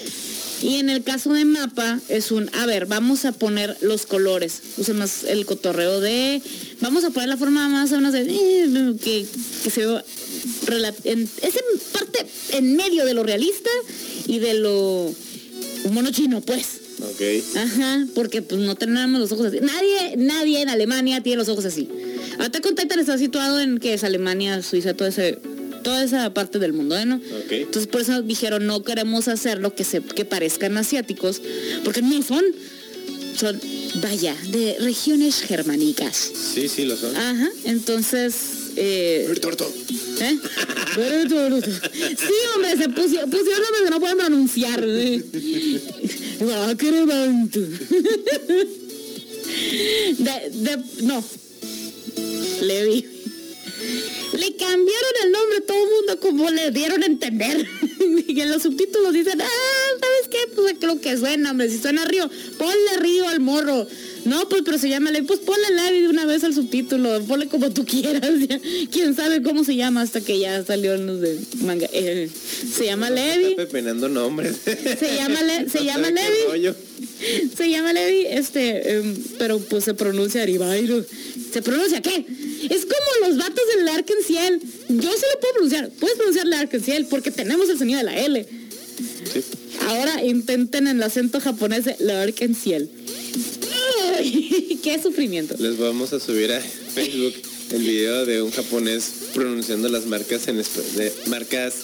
Y en el caso de mapa es un, a ver, vamos a poner los colores. Usa más el cotorreo de, vamos a poner la forma más o menos de, eh, que, que se en, es en parte en medio de lo realista y de lo mono chino, pues. Ok. Ajá, porque pues no tenemos los ojos así. Nadie, nadie en Alemania tiene los ojos así. On Titan está situado en que es Alemania, Suiza, todo ese, toda esa parte del mundo, ¿eh, ¿no? Ok. Entonces por eso dijeron no queremos hacer lo que se que parezcan asiáticos, porque no son, son, vaya, de regiones germánicas. Sí, sí, lo son. Ajá, entonces, eh, ¿Eh? Sí, hombre, se pusieron, pusieron que no pueden pronunciar. ¿eh? Acrebantu. De, de, no. Levi. Le cambiaron el nombre a todo el mundo como le dieron a entender. Y en los subtítulos dicen, ah, ¿sabes qué? Pues creo que suena, hombre. Si suena Río, ponle Río al morro. No, pues pero se llama Levi. Pues ponle Levi de una vez al subtítulo. Ponle como tú quieras. ya. Quién sabe cómo se llama hasta que ya salió los de manga. Eh, se llama Levi. Está pepenando nombres. Se llama, Le- se No llama Levi. Se llama Levi, este, em, pero pues se pronuncia Aribairo. ¿Se pronuncia qué? Es como los vatos del Arkenciel. Yo sí lo puedo pronunciar. Puedes pronunciarle Arkenciel porque tenemos el sonido de la L. Sí. Ahora intenten en el acento japonés de la Arkenciel. Ay, ¡Qué sufrimiento! Les vamos a subir a Facebook el video de un japonés pronunciando las marcas en de marcas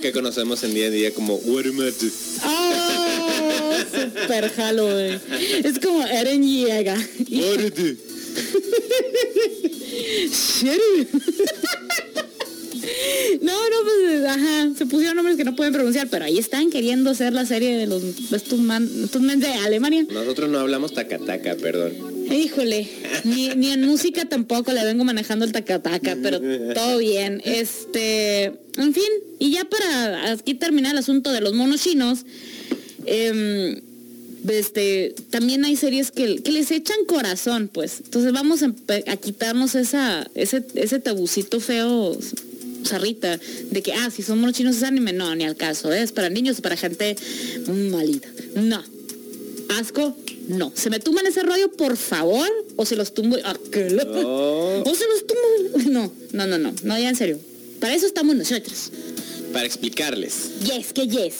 que conocemos en día a día como Watermatu. ¡Oh! Su super jalo, güey. Es como Eren. Muérete. No, no, pues, ajá, se pusieron nombres que no pueden pronunciar, pero ahí están queriendo hacer la serie de los estos man, estos men de Alemania. Nosotros no hablamos tacataca, perdón. Híjole, ni, ni en música tampoco le vengo manejando el tacataca, pero todo bien. Este, en fin, y ya para aquí terminar el asunto de los monos chinos, em, este, también hay series que, que les echan corazón, pues. Entonces vamos a, a quitarnos esa, ese, ese tabucito feo, zarrita, de que, ah, si son monos chinos es anime. No, ni al caso, ¿eh? es para niños, para gente malita. No. Asco, no. Se me tumban ese rollo, por favor, o se los tumbo. ah, ¿qué le- No. O se los tumbo. No, no, no, no, no, ya en serio. Para eso estamos nosotros. Para explicarles. Yes, que yes.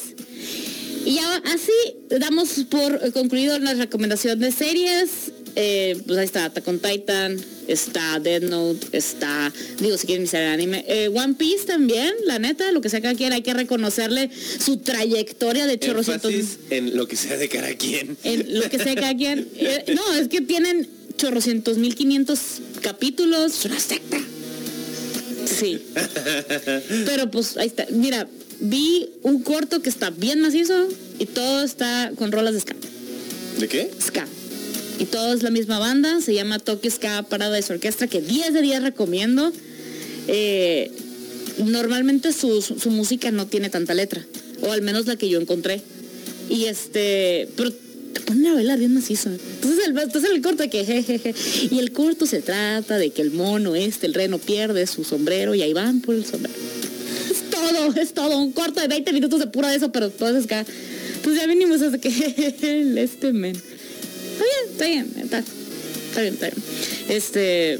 Y ya así damos por concluido la recomendación de series. Eh, pues ahí está Attack on Titan, está Dead Note, está, digo, si quieren iniciar el anime. Eh, One Piece también, la neta, lo que sea cada quien, hay que reconocerle su trayectoria de chorrocientos. En lo que sea de cada quien. En lo que sea cada quien. Eh, no, es que tienen chorrocientos mil quinientos capítulos. Es una secta. Sí. Pero pues ahí está. Mira, vi un corto que está bien macizo y todo está con rolas de ska. ¿De qué? Ska. Y todo es la misma banda, se llama Tokyo Ska Paradise Orchestra, que 10 de 10 recomiendo. Eh, normalmente su, su- música no tiene tanta letra, o al menos la que yo encontré. Y este, pero te ponen a bailar bien macizo. Entonces el, entonces el corto de que jejeje. Y el corto se trata de que el mono este, el reno pierde su sombrero y ahí van por el sombrero. Es todo, es todo. Un corto de 20 minutos de pura de eso, pero todo es acá. Pues ya venimos hasta que el este men. Está bien, está bien, está, está bien, está bien. Este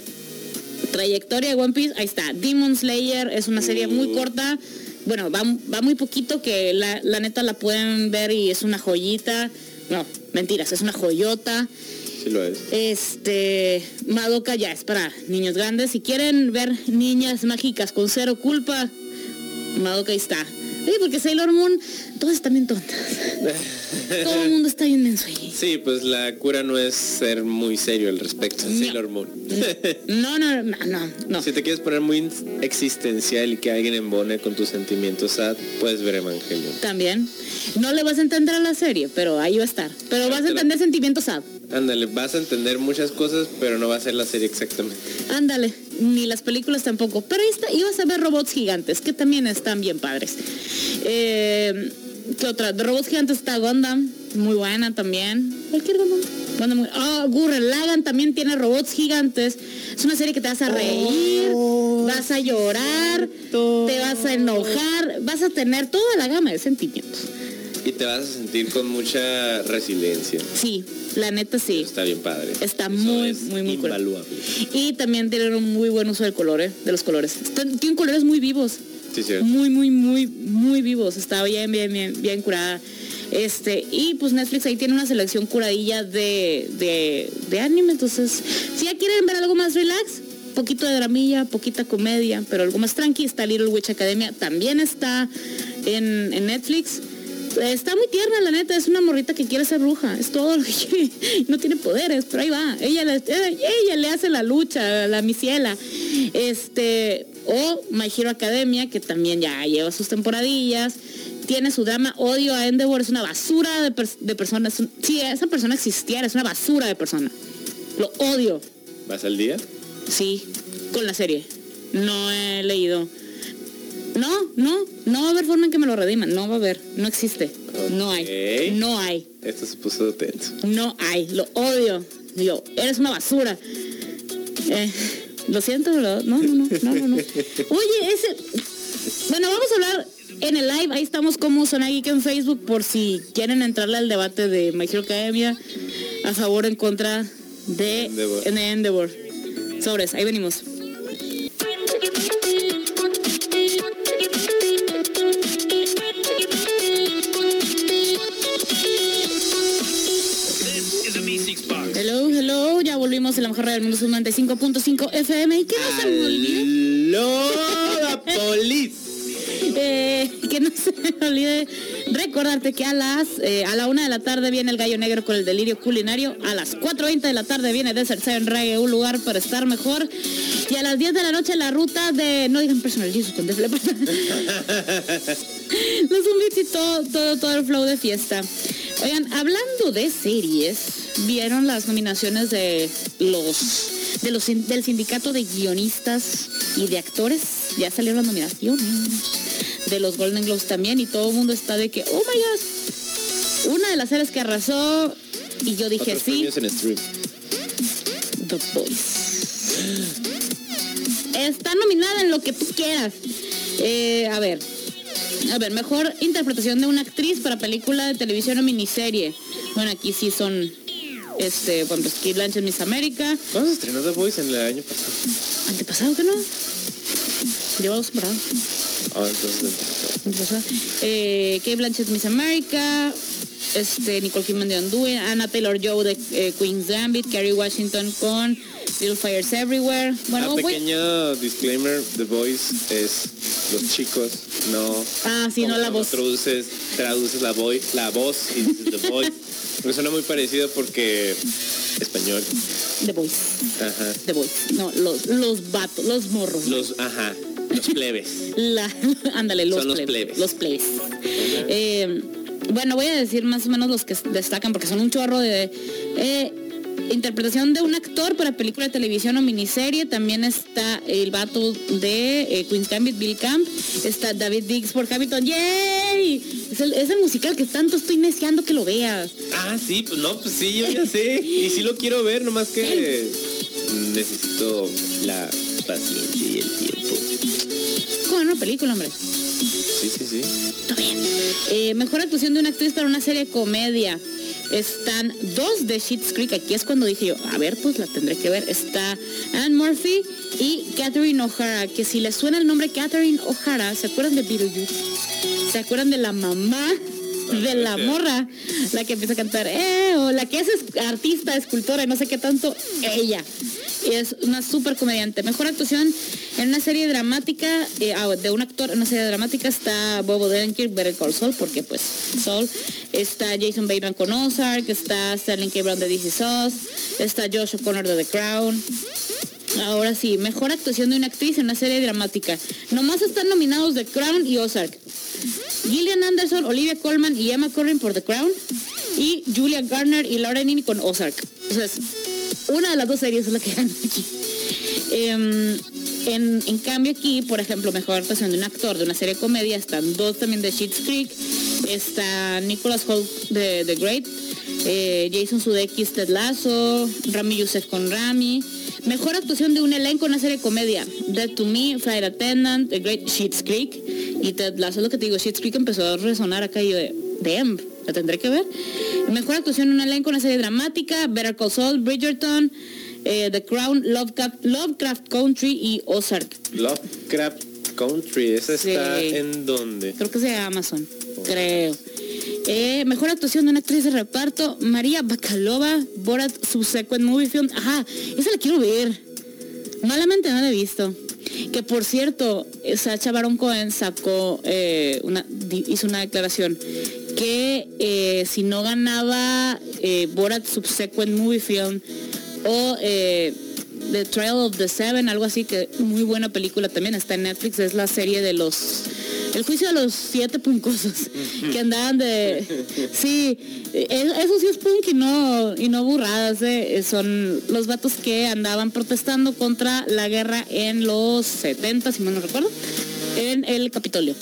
trayectoria de One Piece, ahí está. Demon Slayer es una serie muy corta. Bueno, va, va muy poquito que la, la neta la pueden ver y es una joyita. No, mentiras, es una joyota. Sí lo es. Este, Madoka ya es para niños grandes. Si quieren ver niñas mágicas con cero culpa, Madoka ahí está. Sí, porque Sailor Moon, todas están bien tontas. Todo el mundo está bien menso ahí. Sí, pues la cura no es ser muy serio al respecto. No. Sailor Moon. No, no, no, no, no. Si te quieres poner muy existencial y que alguien embone con tus sentimientos sad, puedes ver Evangelion. También. No le vas a entender a la serie, pero ahí va a estar. Pero vas a entender sentimientos sad. Ándale, vas a entender muchas cosas, pero no va a ser la serie exactamente. Ándale, ni las películas tampoco. Pero ahí está, ibas a ver robots gigantes, que también están bien padres. Eh, ¿Qué otra? De robots gigantes está Gundam, muy buena también. Cualquier Gundam. Gundam muy- Ah, Gurren Lagann también tiene robots gigantes. Es una serie que te vas a reír, vas a llorar, te vas a enojar, vas a tener toda la gama de sentimientos. Y te vas a sentir con mucha resiliencia. Sí, la neta sí. Está bien padre. Está Eso muy, es muy, muy cool. invaluable. Y también tienen un muy buen uso del color, ¿eh? de los colores. Están- tienen colores muy vivos. Muy, muy, muy, muy vivos. Está bien, bien, bien, curada. Este, y pues Netflix ahí tiene una selección curadilla de, de, de anime. Entonces, si ya quieren ver algo más relax, poquito de dramilla, poquita comedia, pero algo más tranqui, está Little Witch Academia. También está en, Netflix. Está muy tierna, la neta, es una morrita que quiere ser bruja, es todo lo que. No tiene poderes, pero ahí va. Ella, ella le hace la lucha, la misiela. Este, o My Hero Academia, que también ya lleva sus temporadillas. Tiene su drama Odio a Endeavor, es una basura de, pers- de personas. Si esa persona existiera, es una basura de persona. Lo odio. ¿Vas al día? Sí, con la serie. No he leído. No, no, no va a haber forma en que me lo rediman. No va a haber. No existe. No hay. No hay. Esto se puso tenso. No hay. Lo odio. Yo, eres una basura. Eh, lo siento, no, no, no, no, no, no. Oye, ese. Bueno, vamos a hablar en el live. Ahí estamos como Zona Geek en Facebook por si quieren entrarle al debate de My Hero Academia a favor o en contra de Endeavor. en Endeavor. Sobres, ahí venimos. Hello, hello, ya volvimos en la mejor radio del mundo, son 95.5 FM. ¿Y qué no se me. Eh, que no se me olvide recordarte que a las eh, a la una de la tarde viene el gallo negro con el delirio culinario, a las 4.20 de la tarde viene Desert Seven Reggae, un lugar para estar mejor, y a las 10 de la noche la ruta de, no digan personal Jesus con Def Leppard. Los y todo, todo, todo el flow de fiesta. Oigan, hablando de series, ¿vieron las nominaciones de los, de los del sindicato de guionistas y de actores? Ya salieron las nominaciones de los Golden Globes también y todo el mundo está de que, oh my god, una de las series que arrasó y yo dije sí. The Voice. Está nominada en lo que tú quieras. Eh, a ver, a ver, mejor interpretación de una actriz para película de televisión o miniserie. Bueno, aquí sí son, este, bueno, pues Kate Blanchett Miss América. ¿Cuándo se estrenó The Voice en el año pasado? Antepasado que no. Lleva dos temporadas. Ah, entonces. Antepasado. Eh, Kate Blanchett Miss América. Este, Nicole Kidman de Anna Taylor Joe de eh, Queen's Gambit, Kerry Washington con Fires Everywhere. Bueno, Un voy- pequeño disclaimer, The Voice es los chicos, no... Ah, sí, no la voz. Traduces, traduces la, voz, la voz y dices The Voice. Porque suena muy parecido porque español. The Voice. Ajá. The Voice. No, los, los vatos, los morros. Los, ajá, los plebes. La, ándale, los, Son los plebes, plebes. Los plebes. Eh, bueno, voy a decir más o menos los que destacan porque son un chorro de... eh, interpretación de un actor para película de televisión o miniserie. También está el vato de eh, Queen's Gambit, Bill Camp. Está David Diggs por Hamilton. ¡Yay! Es el, es el musical que tanto estoy deseando que lo veas. Ah, sí, pues no, pues sí, yo ya sé. Y sí lo quiero ver, nomás que necesito la paciencia y el tiempo. Como una película, hombre. Sí, sí, sí. Está bien. Eh, mejor actuación de una actriz para una serie de comedia. Están dos de Schitt's Creek. Aquí es cuando dije yo, a ver, pues la tendré que ver. Está Anne Murphy y Catherine O'Hara. Que si les suena el nombre Catherine O'Hara, ¿se acuerdan de Beetlejuice? ¿Se acuerdan de la mamá de la morra? La que empieza a cantar, eh, o la que es artista, escultora, y no sé qué tanto, ella. Es una súper comediante. Mejor actuación en una serie dramática, eh, ah, de un actor en una serie dramática está Bob Odenkirk, Better Call Saul, porque pues Saul. Está Jason Bateman con Ozark, está Sterling K. Brown de DC Sauce, está Josh O'Connor de The Crown. Ahora sí, mejor actuación de una actriz en una serie dramática. Nomás están nominados The Crown y Ozark. Gillian Anderson, Olivia Colman y Emma Corrin por The Crown. Y Julia Garner y Laura Linney con Ozark. O sea, una de las dos series es la que gana aquí. Em, en, cambio aquí, por ejemplo, mejor actuación de un actor de una serie de comedia, están dos también de Schitt's Creek, está Nicholas Holt de The Great, eh, Jason Sudeikis, Ted Lasso, Rami Youssef con Rami. Mejor actuación de un elenco en una serie de comedia, Dead to Me, Flight Attendant, The Great Schitt's Creek y Ted Lasso, es lo que te digo, Schitt's Creek empezó a resonar acá y yo de, damn, la tendré que ver. Mejor actuación en un elenco en una serie dramática, Better Call Saul, Bridgerton, eh, The Crown, Lovecraft, Lovecraft Country y Ozark. Lovecraft Country, ¿esa Sí. está en dónde? Creo que de Amazon, creo. Eh, mejor actuación de una actriz de reparto, María Bakalova, Borat Subsequent Movie Film. Ajá, esa la quiero ver. Malamente no la he visto. Que por cierto, Sacha Baron Cohen sacó, eh, hizo una declaración que eh, si no ganaba Borat Subsequent Movie Film o The Trial of the Seven, algo así, que muy buena película también, está en Netflix, es la serie de los... El juicio de los siete puncosos que andaban de... Sí, eh, eso sí es punk y no, y no burradas, eh, son los vatos que andaban protestando contra la guerra en los 70, si mal no recuerdo, en el Capitolio.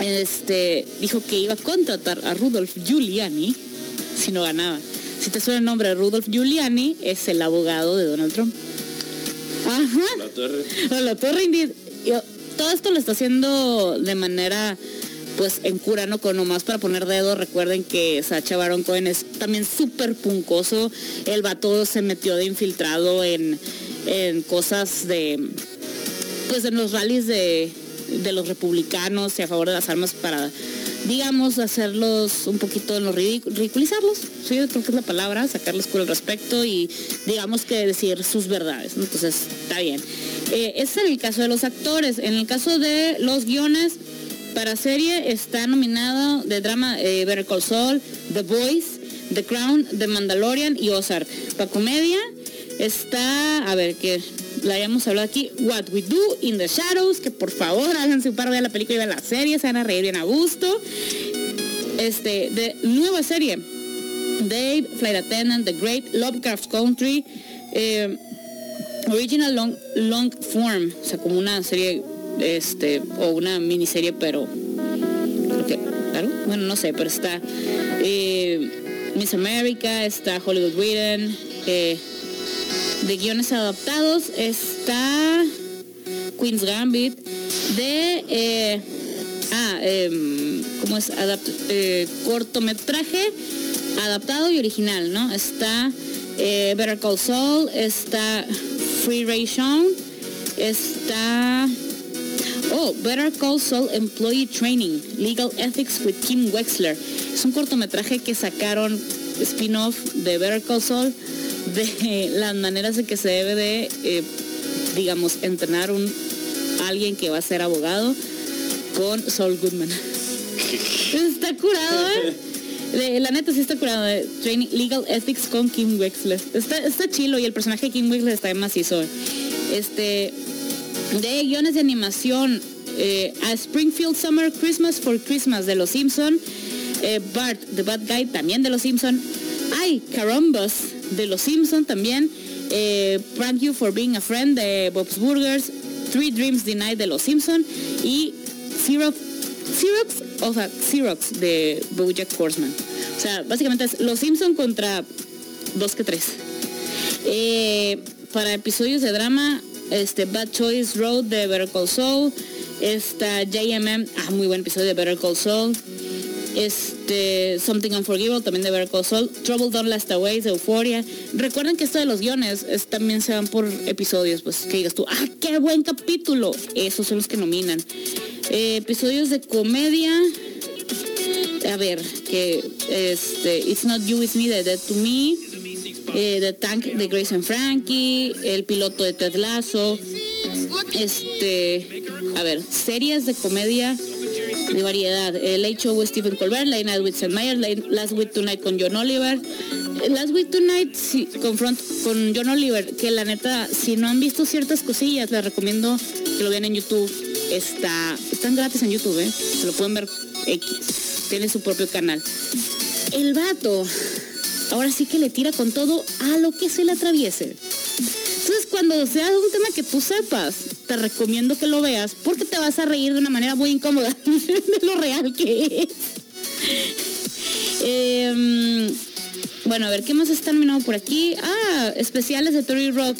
Este, dijo que iba a contratar a Rudolf Giuliani si no ganaba. Si te suena el nombre, Rudolf Giuliani es el abogado de Donald Trump. Ajá. La torre. No, la torre indeed. Yo- todo esto lo está haciendo de manera pues en cura, ¿no? Con nomás para poner dedo, recuerden que Sacha Baron Cohen es también súper puncoso. El vato se metió de infiltrado en, en cosas de pues en los rallies de, de los republicanos y a favor de las armas para digamos hacerlos un poquito en los ridic- ridiculizarlos sí yo creo que es la palabra sacarles culo al respecto y digamos que decir sus verdades ¿no? entonces está bien eh, ese es el caso de los actores en el caso de los guiones para serie está nominado de drama eh, Better Call The Voice, The Crown, The Mandalorian y Ozark. Para comedia está, a ver, que la hayamos hablado aquí, What We Do in the Shadows, que por favor háganse un par de la película y vean la serie, se van a reír bien a gusto. Este, de nueva serie, Dave, Flight Attendant, The Great, Lovecraft Country, eh, Original Long, Long Form, o sea, como una serie, este, o una miniserie, pero creo claro, bueno, no sé, pero está eh, Miss America, está Hollywood Written, eh, de guiones adaptados está Queen's Gambit, de, eh, ah, em, ¿cómo es? Adapt eh, cortometraje adaptado y original, ¿no? Está eh, Better Call Saul, está Free Ray está... Oh, Better Call Saul Employee Training, Legal Ethics with Kim Wexler. Es un cortometraje que sacaron spin-off de Better Call Saul de las maneras en que se debe de, eh, digamos, entrenar un alguien que va a ser abogado con Saul Goodman. está curado, ¿eh? De- la neta sí está curado. de Training Legal Ethics con Kim Wexler. Está, está chilo y el personaje de Kim Wexler está macizo. Este, de guiones de animación, eh, A Springfield Summer Christmas for Christmas de Los Simpson, eh, Bart, The Bad Guy también de Los Simpson, Ay, Carambas de Los Simpson también, eh, Prank You for Being a Friend de Bob's Burgers, Three Dreams Denied de Los Simpson. Y Xerox, Xerox, o sea, Xerox de BoJack Horseman. O sea, básicamente es Los Simpson contra dos que tres. Eh, para episodios de drama, este Bad Choice Road de Better Call Saul, está JMM, ah, muy buen episodio de Better Call Saul, este Something Unforgivable también de Better Call Trouble Don't Last Away de Euphoria. Recuerden que esto de los guiones es- también se van por episodios, pues que digas tú, ah, qué buen capítulo. Esos son los que nominan. Eh, episodios de comedia, a ver, que este, It's Not You, It's Me, de Dead to Me, eh, The Tank de Grace and Frankie, el piloto de Ted Lasso, este, a ver, series de comedia de variedad, el Late Show with Stephen Colbert, Late Night with Late- Last Week Tonight con John Oliver, Eh, Last Week Tonight sí, confront con John Oliver, que la neta, si no han visto ciertas cosillas, les recomiendo que lo vean en YouTube, está, están gratis en YouTube, ¿eh? se lo pueden ver X, tiene su propio canal. El vato, ahora sí que le tira con todo a lo que se le atraviese. Cuando sea un tema que tú sepas, te recomiendo que lo veas porque te vas a reír de una manera muy incómoda de lo real que es. Em, bueno, a ver, ¿qué más está nominado por aquí? Ah, especiales de 30 Rock.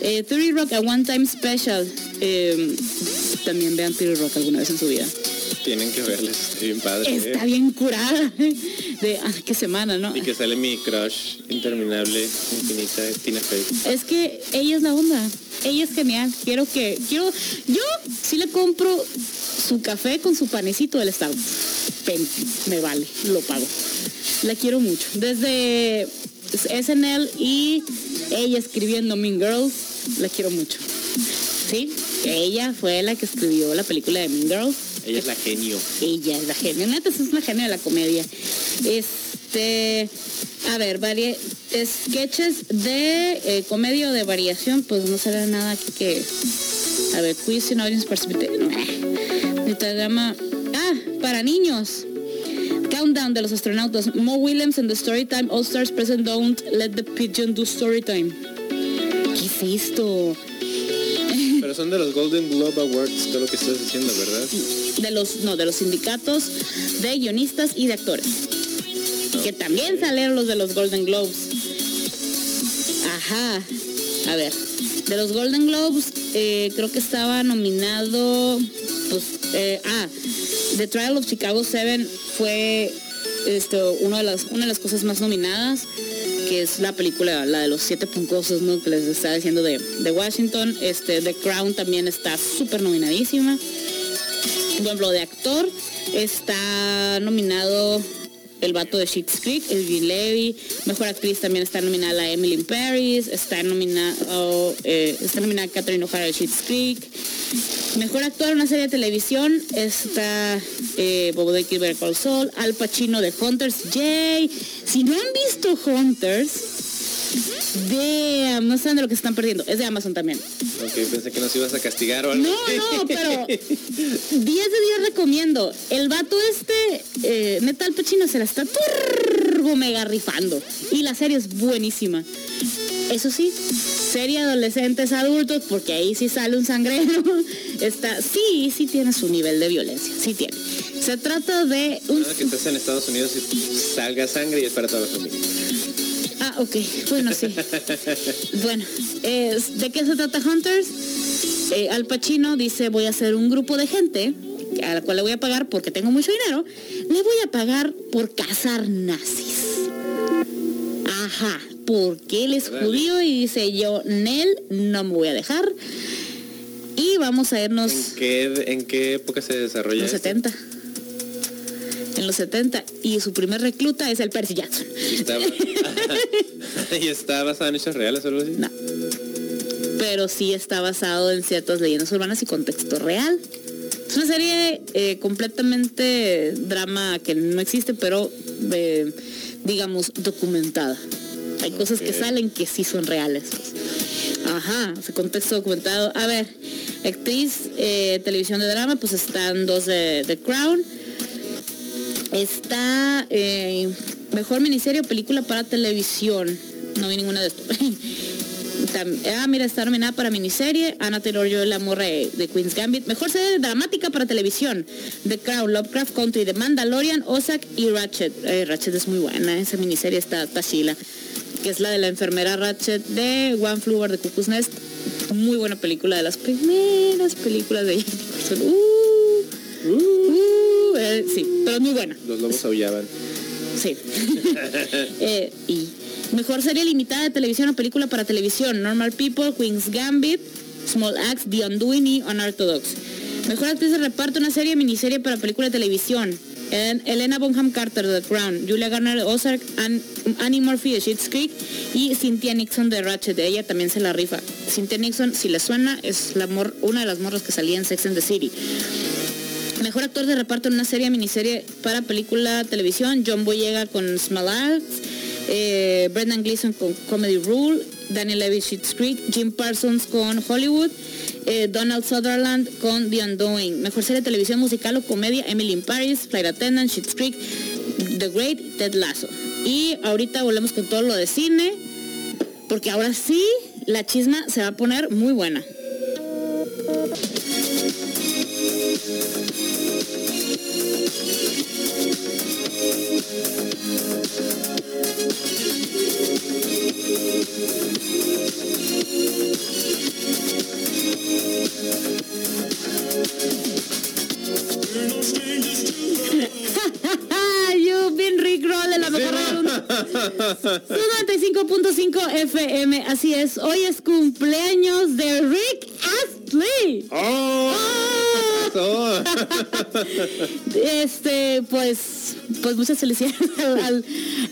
Eh, 30 Rock a One Time Special. Em, también vean 30 Rock alguna vez en su vida. Tienen que verles, está bien padre. ¿eh? Está bien curada. De, ah, qué semana, ¿no? Y que sale mi crush interminable, infinita, Tina Fey. Es que ella es la onda. Ella es genial. Quiero que, quiero, yo sí le compro su café con su panecito del Starbucks. Pen, me vale, lo pago. La quiero mucho. Desde SNL y ella escribiendo Mean Girls, la quiero mucho. Sí, ella fue la que escribió la película de Mean Girls. Ella es la genio. Ella es la genio, neta, es la genio de la comedia. Este, a ver, varie, sketches de eh, comedia o de variación, pues no será nada que. A ver, quiz and audience participation. Metagrama. Ah, para niños. Countdown de los astronautas. Mo Williams en The Storytime All Stars Present Don't Let the Pigeon Do Storytime. ¿Qué es esto? Son de los Golden Globe Awards, todo lo que estás diciendo, ¿verdad? de los no de los sindicatos de guionistas y de actores. Que también salieron los de los Golden Globes. Ajá. A ver de los Golden Globes eh, creo que estaba nominado pues eh, ah The Trial of Chicago 7 fue esto una de las una de las cosas más nominadas que es la película, la de los siete puncosos, ¿no? Que les estaba diciendo de, de Washington. Este, The Crown también está súper nominadísima. Por ejemplo, de actor está nominado el vato de Schitt's Creek, Elvin Levy. Mejor actriz también está nominada la Emily Paris. Está nominada, oh, eh, está nominada Catherine O'Hara de Schitt's Creek. Mejor actor en una serie de televisión está eh, Bobo de Better Call Al Pacino de Hunters. Jay, si no han visto Hunters, de no saben de lo que se están perdiendo. Es de Amazon también. Ok, pensé que nos ibas a castigar o algo. No, no, pero 10 de 10 recomiendo. El vato este, eh, neta Al Pacino se la está turbo mega rifando. Y la serie es buenísima. Eso sí, serie adolescentes adultos, porque ahí sí sale un sangrero. Está, sí, sí tiene su nivel de violencia, sí tiene. Se trata de un... Nada que estés en Estados Unidos y salga sangre y es para toda la familia. Ah, ok, bueno, sí. bueno, es- ¿de qué se trata Hunters? Eh, Al Pacino dice, voy a hacer un grupo de gente a la cual le voy a pagar porque tengo mucho dinero. Le voy a pagar por cazar nazis. Ajá, porque él es judío y dice yo, Nel, no me voy a dejar. Y vamos a irnos ¿En qué, ¿En qué época se en desarrolla los esto? 70. En los 70. Y su primer recluta es el Percy Jackson. ¿Y está, ¿Y está basado en hechos reales o algo así? No. Pero sí está basado en ciertas leyendas urbanas y contexto real. Es una serie eh, completamente drama que no existe, pero eh, digamos documentada. Hay cosas que salen que sí son reales. pues. Ajá, ese contexto documentado. A ver, actriz, eh, televisión de drama, pues están dos de The Crown. Está eh, mejor miniserie o película para televisión. No vi ninguna de estos. Tam- ah, mira, está nominada para miniserie. Ana Taylor yo la morra de, Queen's Gambit. Mejor serie dramática para televisión. The Crown, Lovecraft Country, The Mandalorian, Ozark y Ratchet. Ratchet es muy buena. Esa miniserie está, está. Que es la de la enfermera Ratchet de One Flew Over the Cuckoo's Nest. Muy buena película de las primeras películas de Aniston. Uh, uh, eh, sí, pero es muy buena. Los lobos aullaban. Sí. Eh, y mejor serie limitada de televisión o película para televisión. Normal People, Queen's Gambit, Small Axe, The Undoing y Unorthodox. Mejor actriz de reparto, una serie miniserie para película de televisión. En Elena Bonham Carter de The Crown, Julia Garner de Ozark, Ann- Annie Murphy de Schitt's Creek y Cynthia Nixon de Ratchet. Ella también se la rifa. Cynthia Nixon, si le suena, es la mor- una de las morras que salía en Sex and the City. Mejor actor de reparto en una serie miniserie para película televisión, John Boyega con Small Axe, eh, Brendan Gleeson con Comedy Rule, Daniel Levy Schitt's Creek, Jim Parsons con Hollywood, eh, Donald Sutherland con The Undoing. Mejor serie de televisión musical o comedia, Emily in Paris, Flight Attendant, Schitt's Creek, The Great, Ted Lasso. Y ahorita volvemos con todo lo de cine, porque ahora sí la chisma se va a poner muy buena. Es. Hoy es cumpleaños de Rick Astley. ¡Oh! Este, pues, pues muchas felicidades al-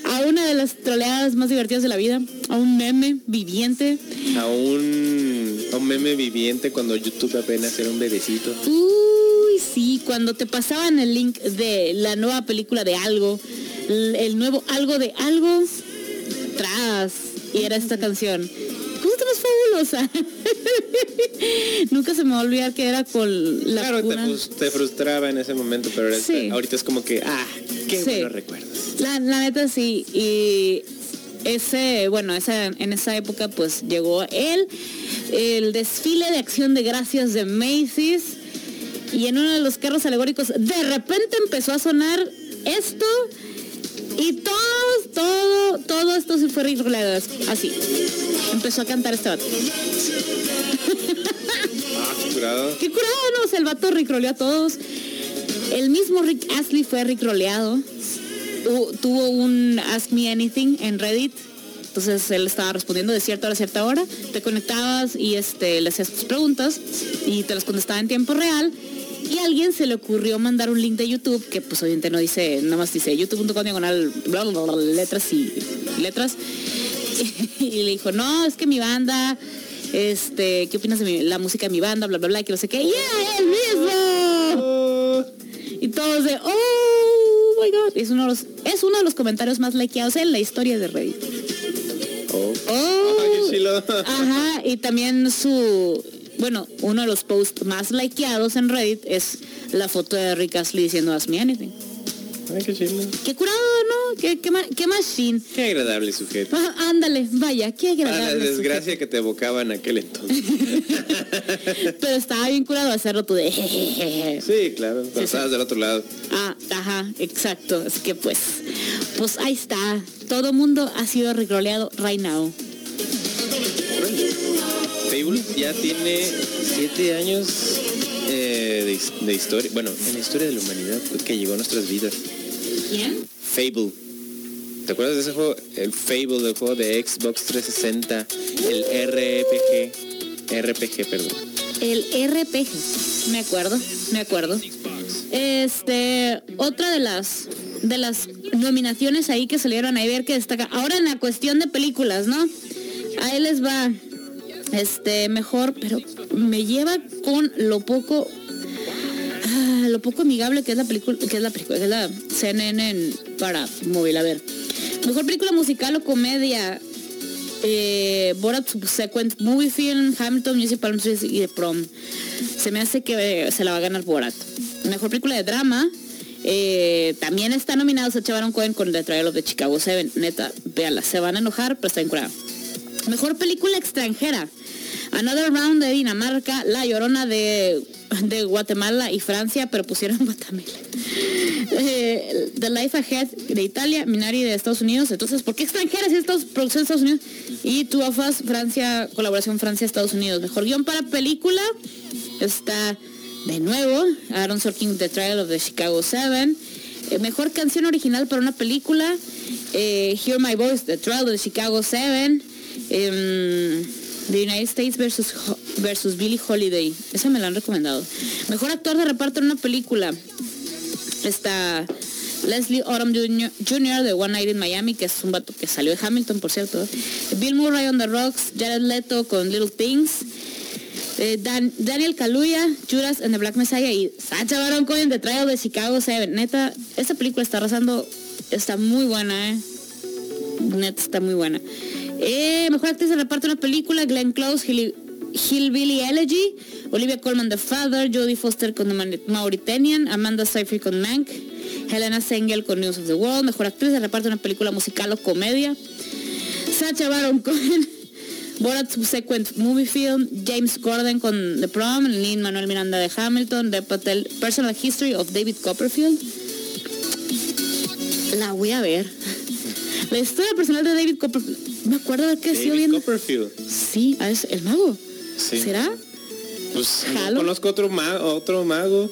a una de las troleadas más divertidas de la vida, a un meme viviente. A un, a un meme viviente cuando YouTube apenas era un bebecito. Uy, sí, cuando te pasaban el link de la nueva película de algo, el, el nuevo algo de algo, tras, y era esta canción. ¿Cómo te más fabulosa? Nunca se me va a olvidar que era con la Claro, te, pura- frus- te frustraba en ese momento, pero ahorita es como que, ah, qué Sí. buenos recuerdos. La, la neta sí, y ese, bueno, esa, en esa época pues llegó él, el desfile de acción de gracias de Macy's, y en uno de los carros alegóricos de repente empezó a sonar esto, y todo, todo, todo esto se fue ricolado, así. Empezó a cantar este vato. Ah, qué curado. ¡Qué curado, no! O sea, el vato ricroleó a todos. El mismo Rick Astley fue ricroleado. Tu- Tuvo un Ask Me Anything en Reddit Entonces él estaba respondiendo de cierta hora a cierta hora. Te conectabas y este, le hacías tus preguntas y te las contestaba en tiempo real. Y a alguien se le ocurrió mandar un link de YouTube que pues obviamente no dice, nada más dice youtube.com diagonal bla, bla, bla, letras y letras. Y le dijo, no, es que mi banda, este, ¿qué opinas de mi- la música de mi banda? Bla, bla, bla, que no sé qué. ¡Yeah, el mismo! Y todos de, oh my god. Es uno de los, es uno de los comentarios más likeados en la historia de Reddit. Oh. Oh. Ajá, y también su, bueno, uno de los posts más likeados en Reddit es la foto de Rick Astley diciendo Ask Me Anything. Ay, qué chilo. Qué curado, ¿no? Qué, qué, qué machine. Qué agradable sujeto. Ah, ándale, vaya, qué A la agradable. desgracia que te evocaba en aquel entonces. sujeto. Pero estaba bien curado hacerlo tú de jejeje. Sí, claro. Pero sí. estabas del otro lado. Ah, ajá, exacto. Así que pues, pues ahí está. Todo mundo ha sido regroleado right now. Ya tiene siete años eh, de, his- de historia. Bueno, en la historia de la humanidad que llegó a nuestras vidas. ¿Quién? Fable. ¿Te acuerdas de ese juego? El Fable, del juego de Xbox 360. El RPG. RPG, perdón. El RPG. Me acuerdo, me acuerdo. Este, otra de las de las nominaciones ahí que salieron ahí ver que destaca. Ahora en la cuestión de películas, ¿no? Ahí les va. Este, mejor, pero me lleva con lo poco ah, lo poco amigable que es la película, que es la película, que es la CNN para móvil, a ver. Mejor película musical o comedia. Eh, Borat Subsequent Movie Film, Hamilton, Music Palm Springs y The Prom. Se me hace que eh, se la va a ganar Borat. Mejor película de drama. eh, también está nominado Sacha Baron Cohen con The Trial of the Chicago 7. Neta, véala, se van a enojar, pero está incurada. Mejor película extranjera. Another Round de Dinamarca, La Llorona de, de Guatemala y Francia, pero pusieron Guatemala. Eh, The Life Ahead de Italia, Minari de Estados Unidos. Entonces, ¿por qué extranjera si es Estados- producción de Estados Unidos? Y Two of Us, Francia, colaboración Francia-Estados Unidos. Mejor guion para película está de nuevo Aaron Sorkin, The Trial of the Chicago 7. Eh, mejor canción original para una película, eh, Hear My Voice, The Trial of the Chicago 7. The United States versus, versus Billie Holiday. Esa me la han recomendado. Mejor actor de reparto en una película. Está Leslie Odom Jr. De One Night in Miami, que es un vato que salió de Hamilton, por cierto. Bill Murray on the Rocks, Jared Leto con Little Things. Eh, Dan- Daniel Kaluuya, Judas and the Black Messiah y Sacha Baron Cohen de Trial de Chicago 7. Neta, esta película está arrasando, está muy buena, eh. Neta, está muy buena. Eh, mejor actriz de reparto en una película, Glenn Close, Hill- Hillbilly Elegy, Olivia Colman The Father, Jodie Foster con The Mauritanian, Amanda Seyfried con Mank, Helena Sengel con News of the World, mejor actriz de reparto en una película musical o comedia, Sacha Baron Cohen, Borat Subsequent Movie Film, James Gordon con The Prom, Lin Manuel Miranda de Hamilton, The Patel Personal History of David Copperfield. La voy a ver. La historia personal de David Copperfield. Me acuerdo de que sido David viendo. Copperfield. Sí, ah, es el mago. Sí. ¿Será? Pues Jalo. conozco otro mago, otro mago.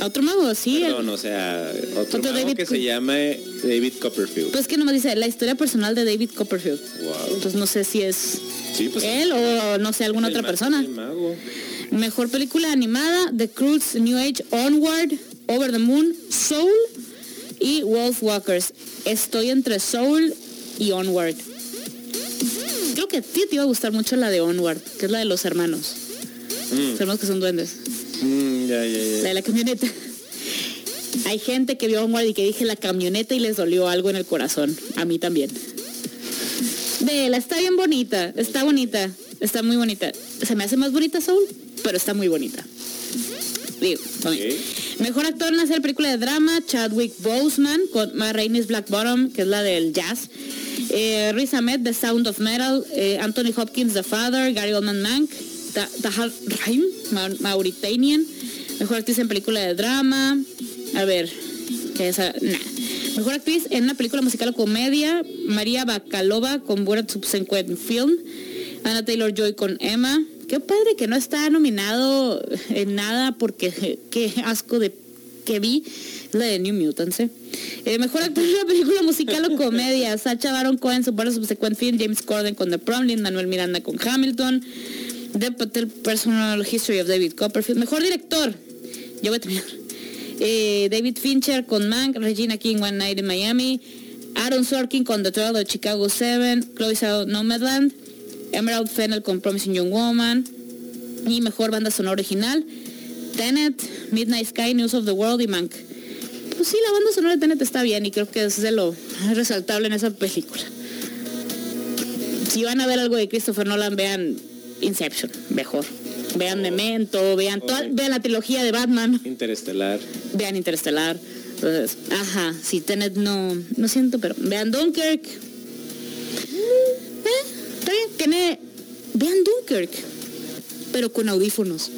¿A otro mago? Sí. el- Perdón, o sea, otro, Otro mago David que se llama David Copperfield. Pues que nomás dice la historia personal de David Copperfield. wow. Entonces no sé si es Sí, pues él o no sé, alguna el otra persona. el mago. Mejor película animada, The Cruz New Age Onward, Over the Moon, Soul y Wolf Walkers. Estoy entre Soul y Onward. Creo que a ti te iba a gustar mucho la de Onward, que es la de los hermanos. Los hermanos que son duendes. Mm, La de la camioneta. Hay gente que vio Onward y que dije la camioneta y les dolió algo en el corazón. A mí también. Vela, está bien bonita, está bonita, está muy bonita. Se me hace más bonita Soul, pero está muy bonita. Digo. Mejor actor en hacer película de drama, Chadwick Boseman con Ma Rainey's Black Bottom, que es la del jazz. Eh, Riz Ahmed, The Sound of Metal. eh, Anthony Hopkins, The Father. Gary Oldman Mank. Ta- Tahar Rahim, Ma- Mauritanian. Mejor actriz en película de drama. A ver, ¿qué es? esa? Mejor actriz en una película musical o comedia, María Bacalova con Borat Subsequent Film. Anna Taylor-Joy con Emma. Qué padre que no está nominado en nada porque qué asco de que vi la de New Mutants. ¿eh? Mejor actor en una película musical o comedia. Sacha Baron Cohen, su parte subsequent film. James Corden con The Prom. Manuel Miranda con Hamilton. The Patel Personal History of David Copperfield. Mejor director. Yo voy a terminar. Eh, David Fincher con Mank. Regina King One Night in Miami. Aaron Sorkin con The Trial of Chicago 7. Chloe Zhao Nomadland. Emerald Fennel con Promising Young Woman. Y mejor banda sonora original. Tenet, Midnight Sky, News of the World y Mank. Pues sí, la banda sonora de Tenet está bien y creo que es de lo resaltable en esa película. Si van a ver algo de Christopher Nolan, vean Inception, mejor. Vean Memento, vean, toda- vean la trilogía de Batman, Interestelar. vean Interstellar. Entonces, ajá, si Tenet no, no siento, pero vean Dunkirk. Eh, está bien, tiene, vean Dunkirk, pero con audífonos.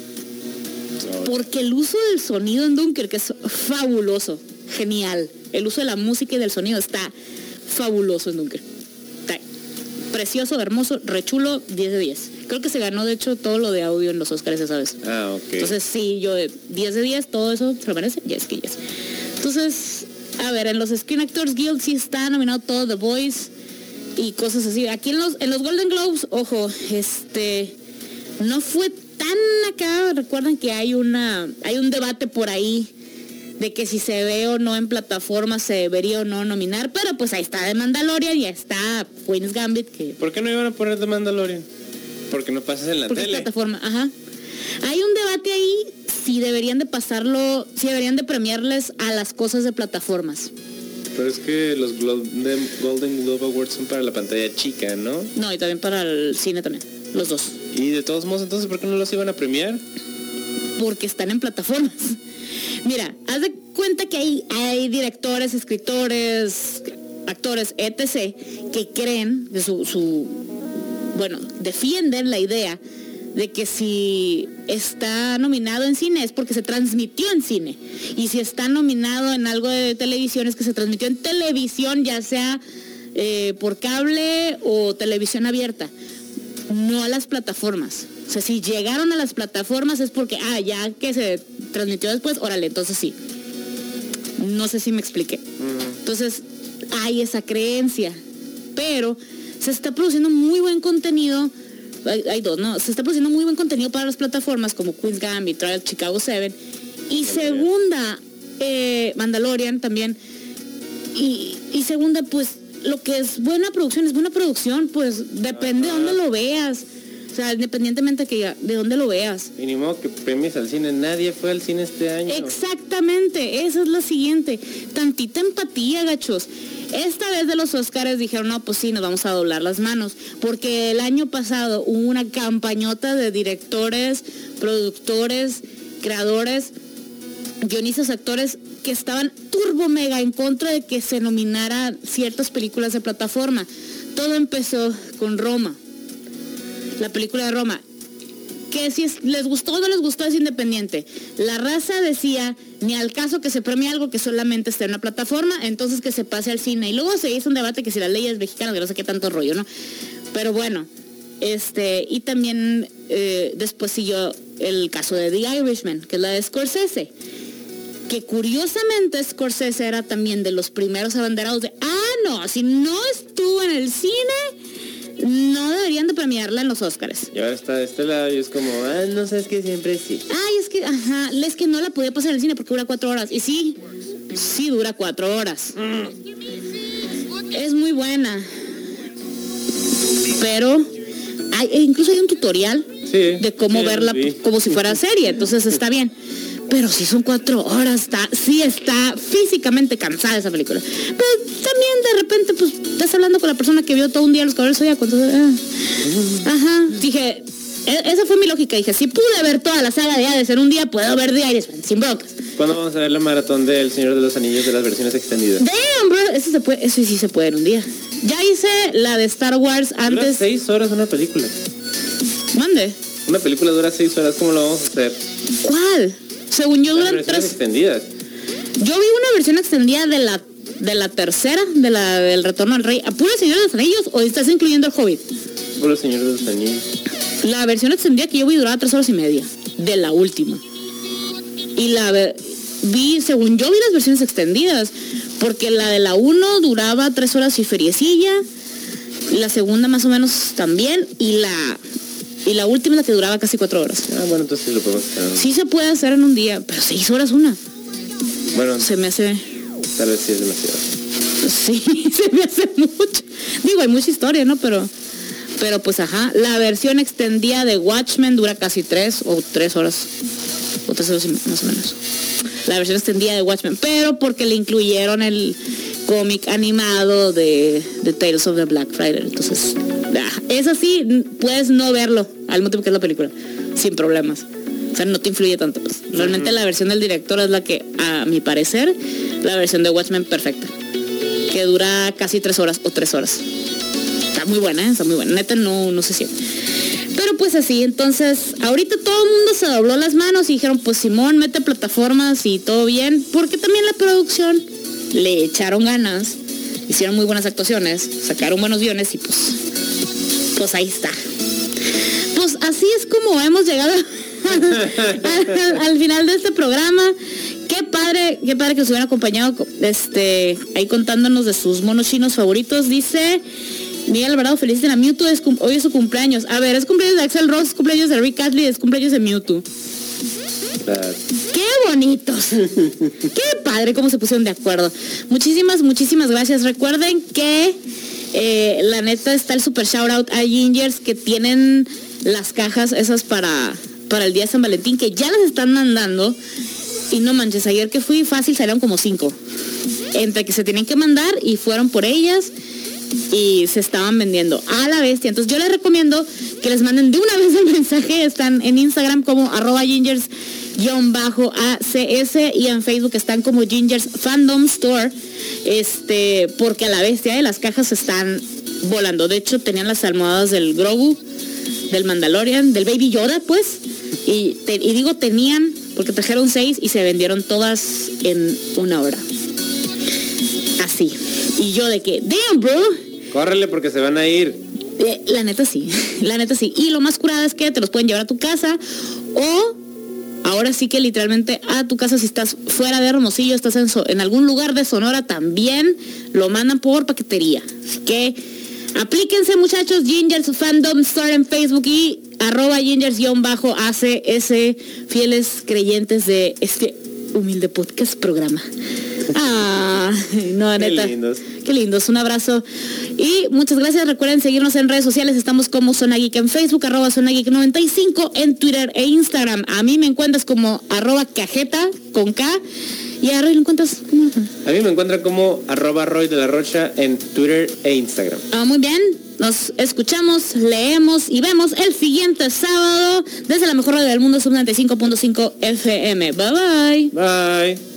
Porque el uso del sonido en Dunkirk es fabuloso, genial. El uso de la música y del sonido está fabuloso en Dunkirk. Está precioso, hermoso, rechulo, 10 de 10. Creo que se ganó, de hecho, todo lo de audio en los Oscars esa vez. Ah, ok. Entonces, sí, yo de 10 de 10, todo eso se lo merece, yes que yes. Entonces, a ver, en los Screen Actors Guild sí está nominado todo The Voice y cosas así. Aquí en los, en los Golden Globes, ojo, este, no fue tan acá, recuerden que hay una, hay un debate por ahí de que si se ve o no en plataforma se debería o no nominar, pero pues ahí está The Mandalorian y ahí está Queen's Gambit que ¿Por qué no iban a poner The Mandalorian? Porque no pasas en la porque tele. plataforma, ajá. Hay un debate ahí si deberían de pasarlo, si deberían de premiarles a las cosas de plataformas. Pero es que los Golden, Golden Globe Awards son para la pantalla chica, ¿no? No, y también para el cine también, los dos, Y de todos modos, entonces, ¿por qué no los iban a premiar? porque están en plataformas. Mira, haz de cuenta que hay, hay directores, escritores, actores, etc., que creen que su, su, bueno, defienden la idea de que si está nominado en cine es porque se transmitió en cine. Y si está nominado en algo de televisión es que se transmitió en televisión, ya sea eh, por cable o televisión abierta, no a las plataformas. O sea, si llegaron a las plataformas es porque, ah, ya que se transmitió después, órale, entonces sí. No sé si me expliqué. Entonces, hay esa creencia. Pero se está produciendo muy buen contenido. Hay, hay dos, ¿no? Se está produciendo muy buen contenido para las plataformas como Queen's Gambit, Trial Chicago 7. Y segunda, eh, Mandalorian también. Y, y segunda, pues lo que es buena producción es buena producción, pues depende de dónde lo veas. O sea, independientemente que de dónde lo veas. Y ni modo que premies al cine. Nadie fue al cine este año. Exactamente, esa es la siguiente. Tantita empatía, gachos. Esta vez de los Oscars dijeron, no, pues sí, nos vamos a doblar las manos. Porque el año pasado hubo una campañota de directores, productores, creadores, guionistas, actores que estaban turbo mega en contra de que se nominara ciertas películas de plataforma. Todo empezó con Roma, la película de Roma que si es- les gustó o no les gustó es independiente. La raza decía, ni al caso que se premie algo que solamente esté en una plataforma, entonces que se pase al cine. Y luego se hizo un debate que si las leyes mexicanas, que no sé qué tanto rollo, ¿no? Pero bueno, este, y también eh, después siguió el caso de The Irishman, que es la de Scorsese. Que curiosamente Scorsese era también de los primeros abanderados de, ah, no, si no estuvo en el cine, no deberían de premiarla en los Oscars. Y ahora está de este lado y es como, ah, no sé, es que siempre sí. Ay, es que, ajá, es que no la podía pasar en el cine porque dura cuatro horas. Y sí, sí dura cuatro horas. Es muy buena. Pero hay, e incluso hay un tutorial Sí, de cómo sí, verla como si fuera serie, entonces está bien. Pero sí son cuatro horas, está, sí está físicamente cansada esa película. Pero también de repente, pues, estás hablando con la persona que vio todo un día los caballeros zodiaco, entonces, ah. Ajá, dije, e- esa fue mi lógica, dije, si pude ver toda la saga de Hades en un día, puedo ver The Irishman, sin broncas. ¿Cuándo vamos a ver la maratón del Señor de los Anillos de las versiones extendidas? Damn, bro, eso se puede, eso sí se puede en un día. Ya hice la de Star Wars Dura antes. seis horas una película. Mande. Una película dura seis horas, ¿cómo lo vamos a hacer? ¿Cuál? Según yo duran tres. extendidas. Yo vi una versión extendida de la de la tercera, de la del retorno al rey. ¿A puro Señor de los Anillos o estás incluyendo el Hobbit? Puro Señor de los Anillos. La versión extendida que yo vi duraba tres horas y media. De la última. Y la vi, según yo vi las versiones extendidas, porque la de la 1 duraba tres horas y feriecilla, la segunda más o menos también, y la y la última la que duraba casi cuatro horas. Ah, bueno, entonces sí lo podemos hacer. Sí se puede hacer en un día, pero seis horas una. Bueno, Se me hace. tal vez sí es demasiado. Sí, se me hace mucho. Digo, hay mucha historia, ¿no? Pero. Pero pues ajá. La versión extendida de Watchmen dura casi tres o tres horas. O tres horas más o menos. La versión extendida de Watchmen. Pero porque le incluyeron el cómic animado de, de Tales of the Black Friday. Entonces, ah, es así, n- puedes no verlo al tiempo que es la película. Sin problemas. O sea, no te influye tanto. Pues. Realmente la versión del director es la que, a mi parecer, la versión de Watchmen perfecta que dura casi tres horas o tres horas. Está muy buena, ¿eh? está muy buena. Neta no, no se siente. Pero pues así, entonces, ahorita todo el mundo se dobló las manos y dijeron, pues Simón, mete plataformas y todo bien, porque también la producción le echaron ganas, hicieron muy buenas actuaciones, sacaron buenos guiones y pues, pues ahí está. Pues así es como hemos llegado al, al final de este programa. Qué padre, qué padre que nos hubieran acompañado este, ahí contándonos de sus monos chinos favoritos. Dice Miguel Alvarado, feliz de la Mewtwo, es hoy es su cumpleaños. A ver, es cumpleaños de Axel Ross, es cumpleaños de Rick Astley, es cumpleaños de Mewtwo. ¡Qué bonitos! ¡Qué padre cómo se pusieron de acuerdo! Muchísimas, muchísimas gracias. Recuerden que eh, la neta está el super shout out a Gingers que tienen las cajas esas para, para el día de San Valentín que ya las están mandando. Y no manches, ayer que fui fácil salieron como cinco. Entre que se tienen que mandar y fueron por ellas y se estaban vendiendo a la bestia. Entonces yo les recomiendo que les manden de una vez el mensaje. Están en Instagram como arroba gingers bajo ACS y en Facebook están como Gingers Fandom Store. Este, porque a la bestia de las cajas están volando. De hecho, tenían las almohadas del Grogu, del Mandalorian, del Baby Yoda, pues. Y, y digo tenían, porque trajeron seis y se vendieron todas en una hora. Y yo de que, damn, bro. Córrele porque se van a ir. Eh, La neta sí, la neta sí. Y lo más curada es que te los pueden llevar a tu casa o ahora sí que literalmente a tu casa si estás fuera de Hermosillo, estás en, So- en algún lugar de Sonora también, lo mandan por paquetería. Así que aplíquense muchachos, Gingers Fandom Store en Facebook y arroba Gingers-ACS, fieles creyentes de este humilde podcast programa. Ah, no, Qué neta. lindos. Qué lindos, un abrazo. Y muchas gracias. Recuerden seguirnos en redes sociales. Estamos como Zona Geek en Facebook, arroba Zona Geek 95 en Twitter e Instagram. A mí me encuentras como arroba cajeta con K. Y a Roy lo encuentras como... A mí me encuentran como arroba Roy de la Rocha en Twitter e Instagram. Ah, muy bien. Nos escuchamos, leemos y vemos el siguiente sábado desde la mejor radio del mundo, sub 95.5 FM. Bye bye. Bye.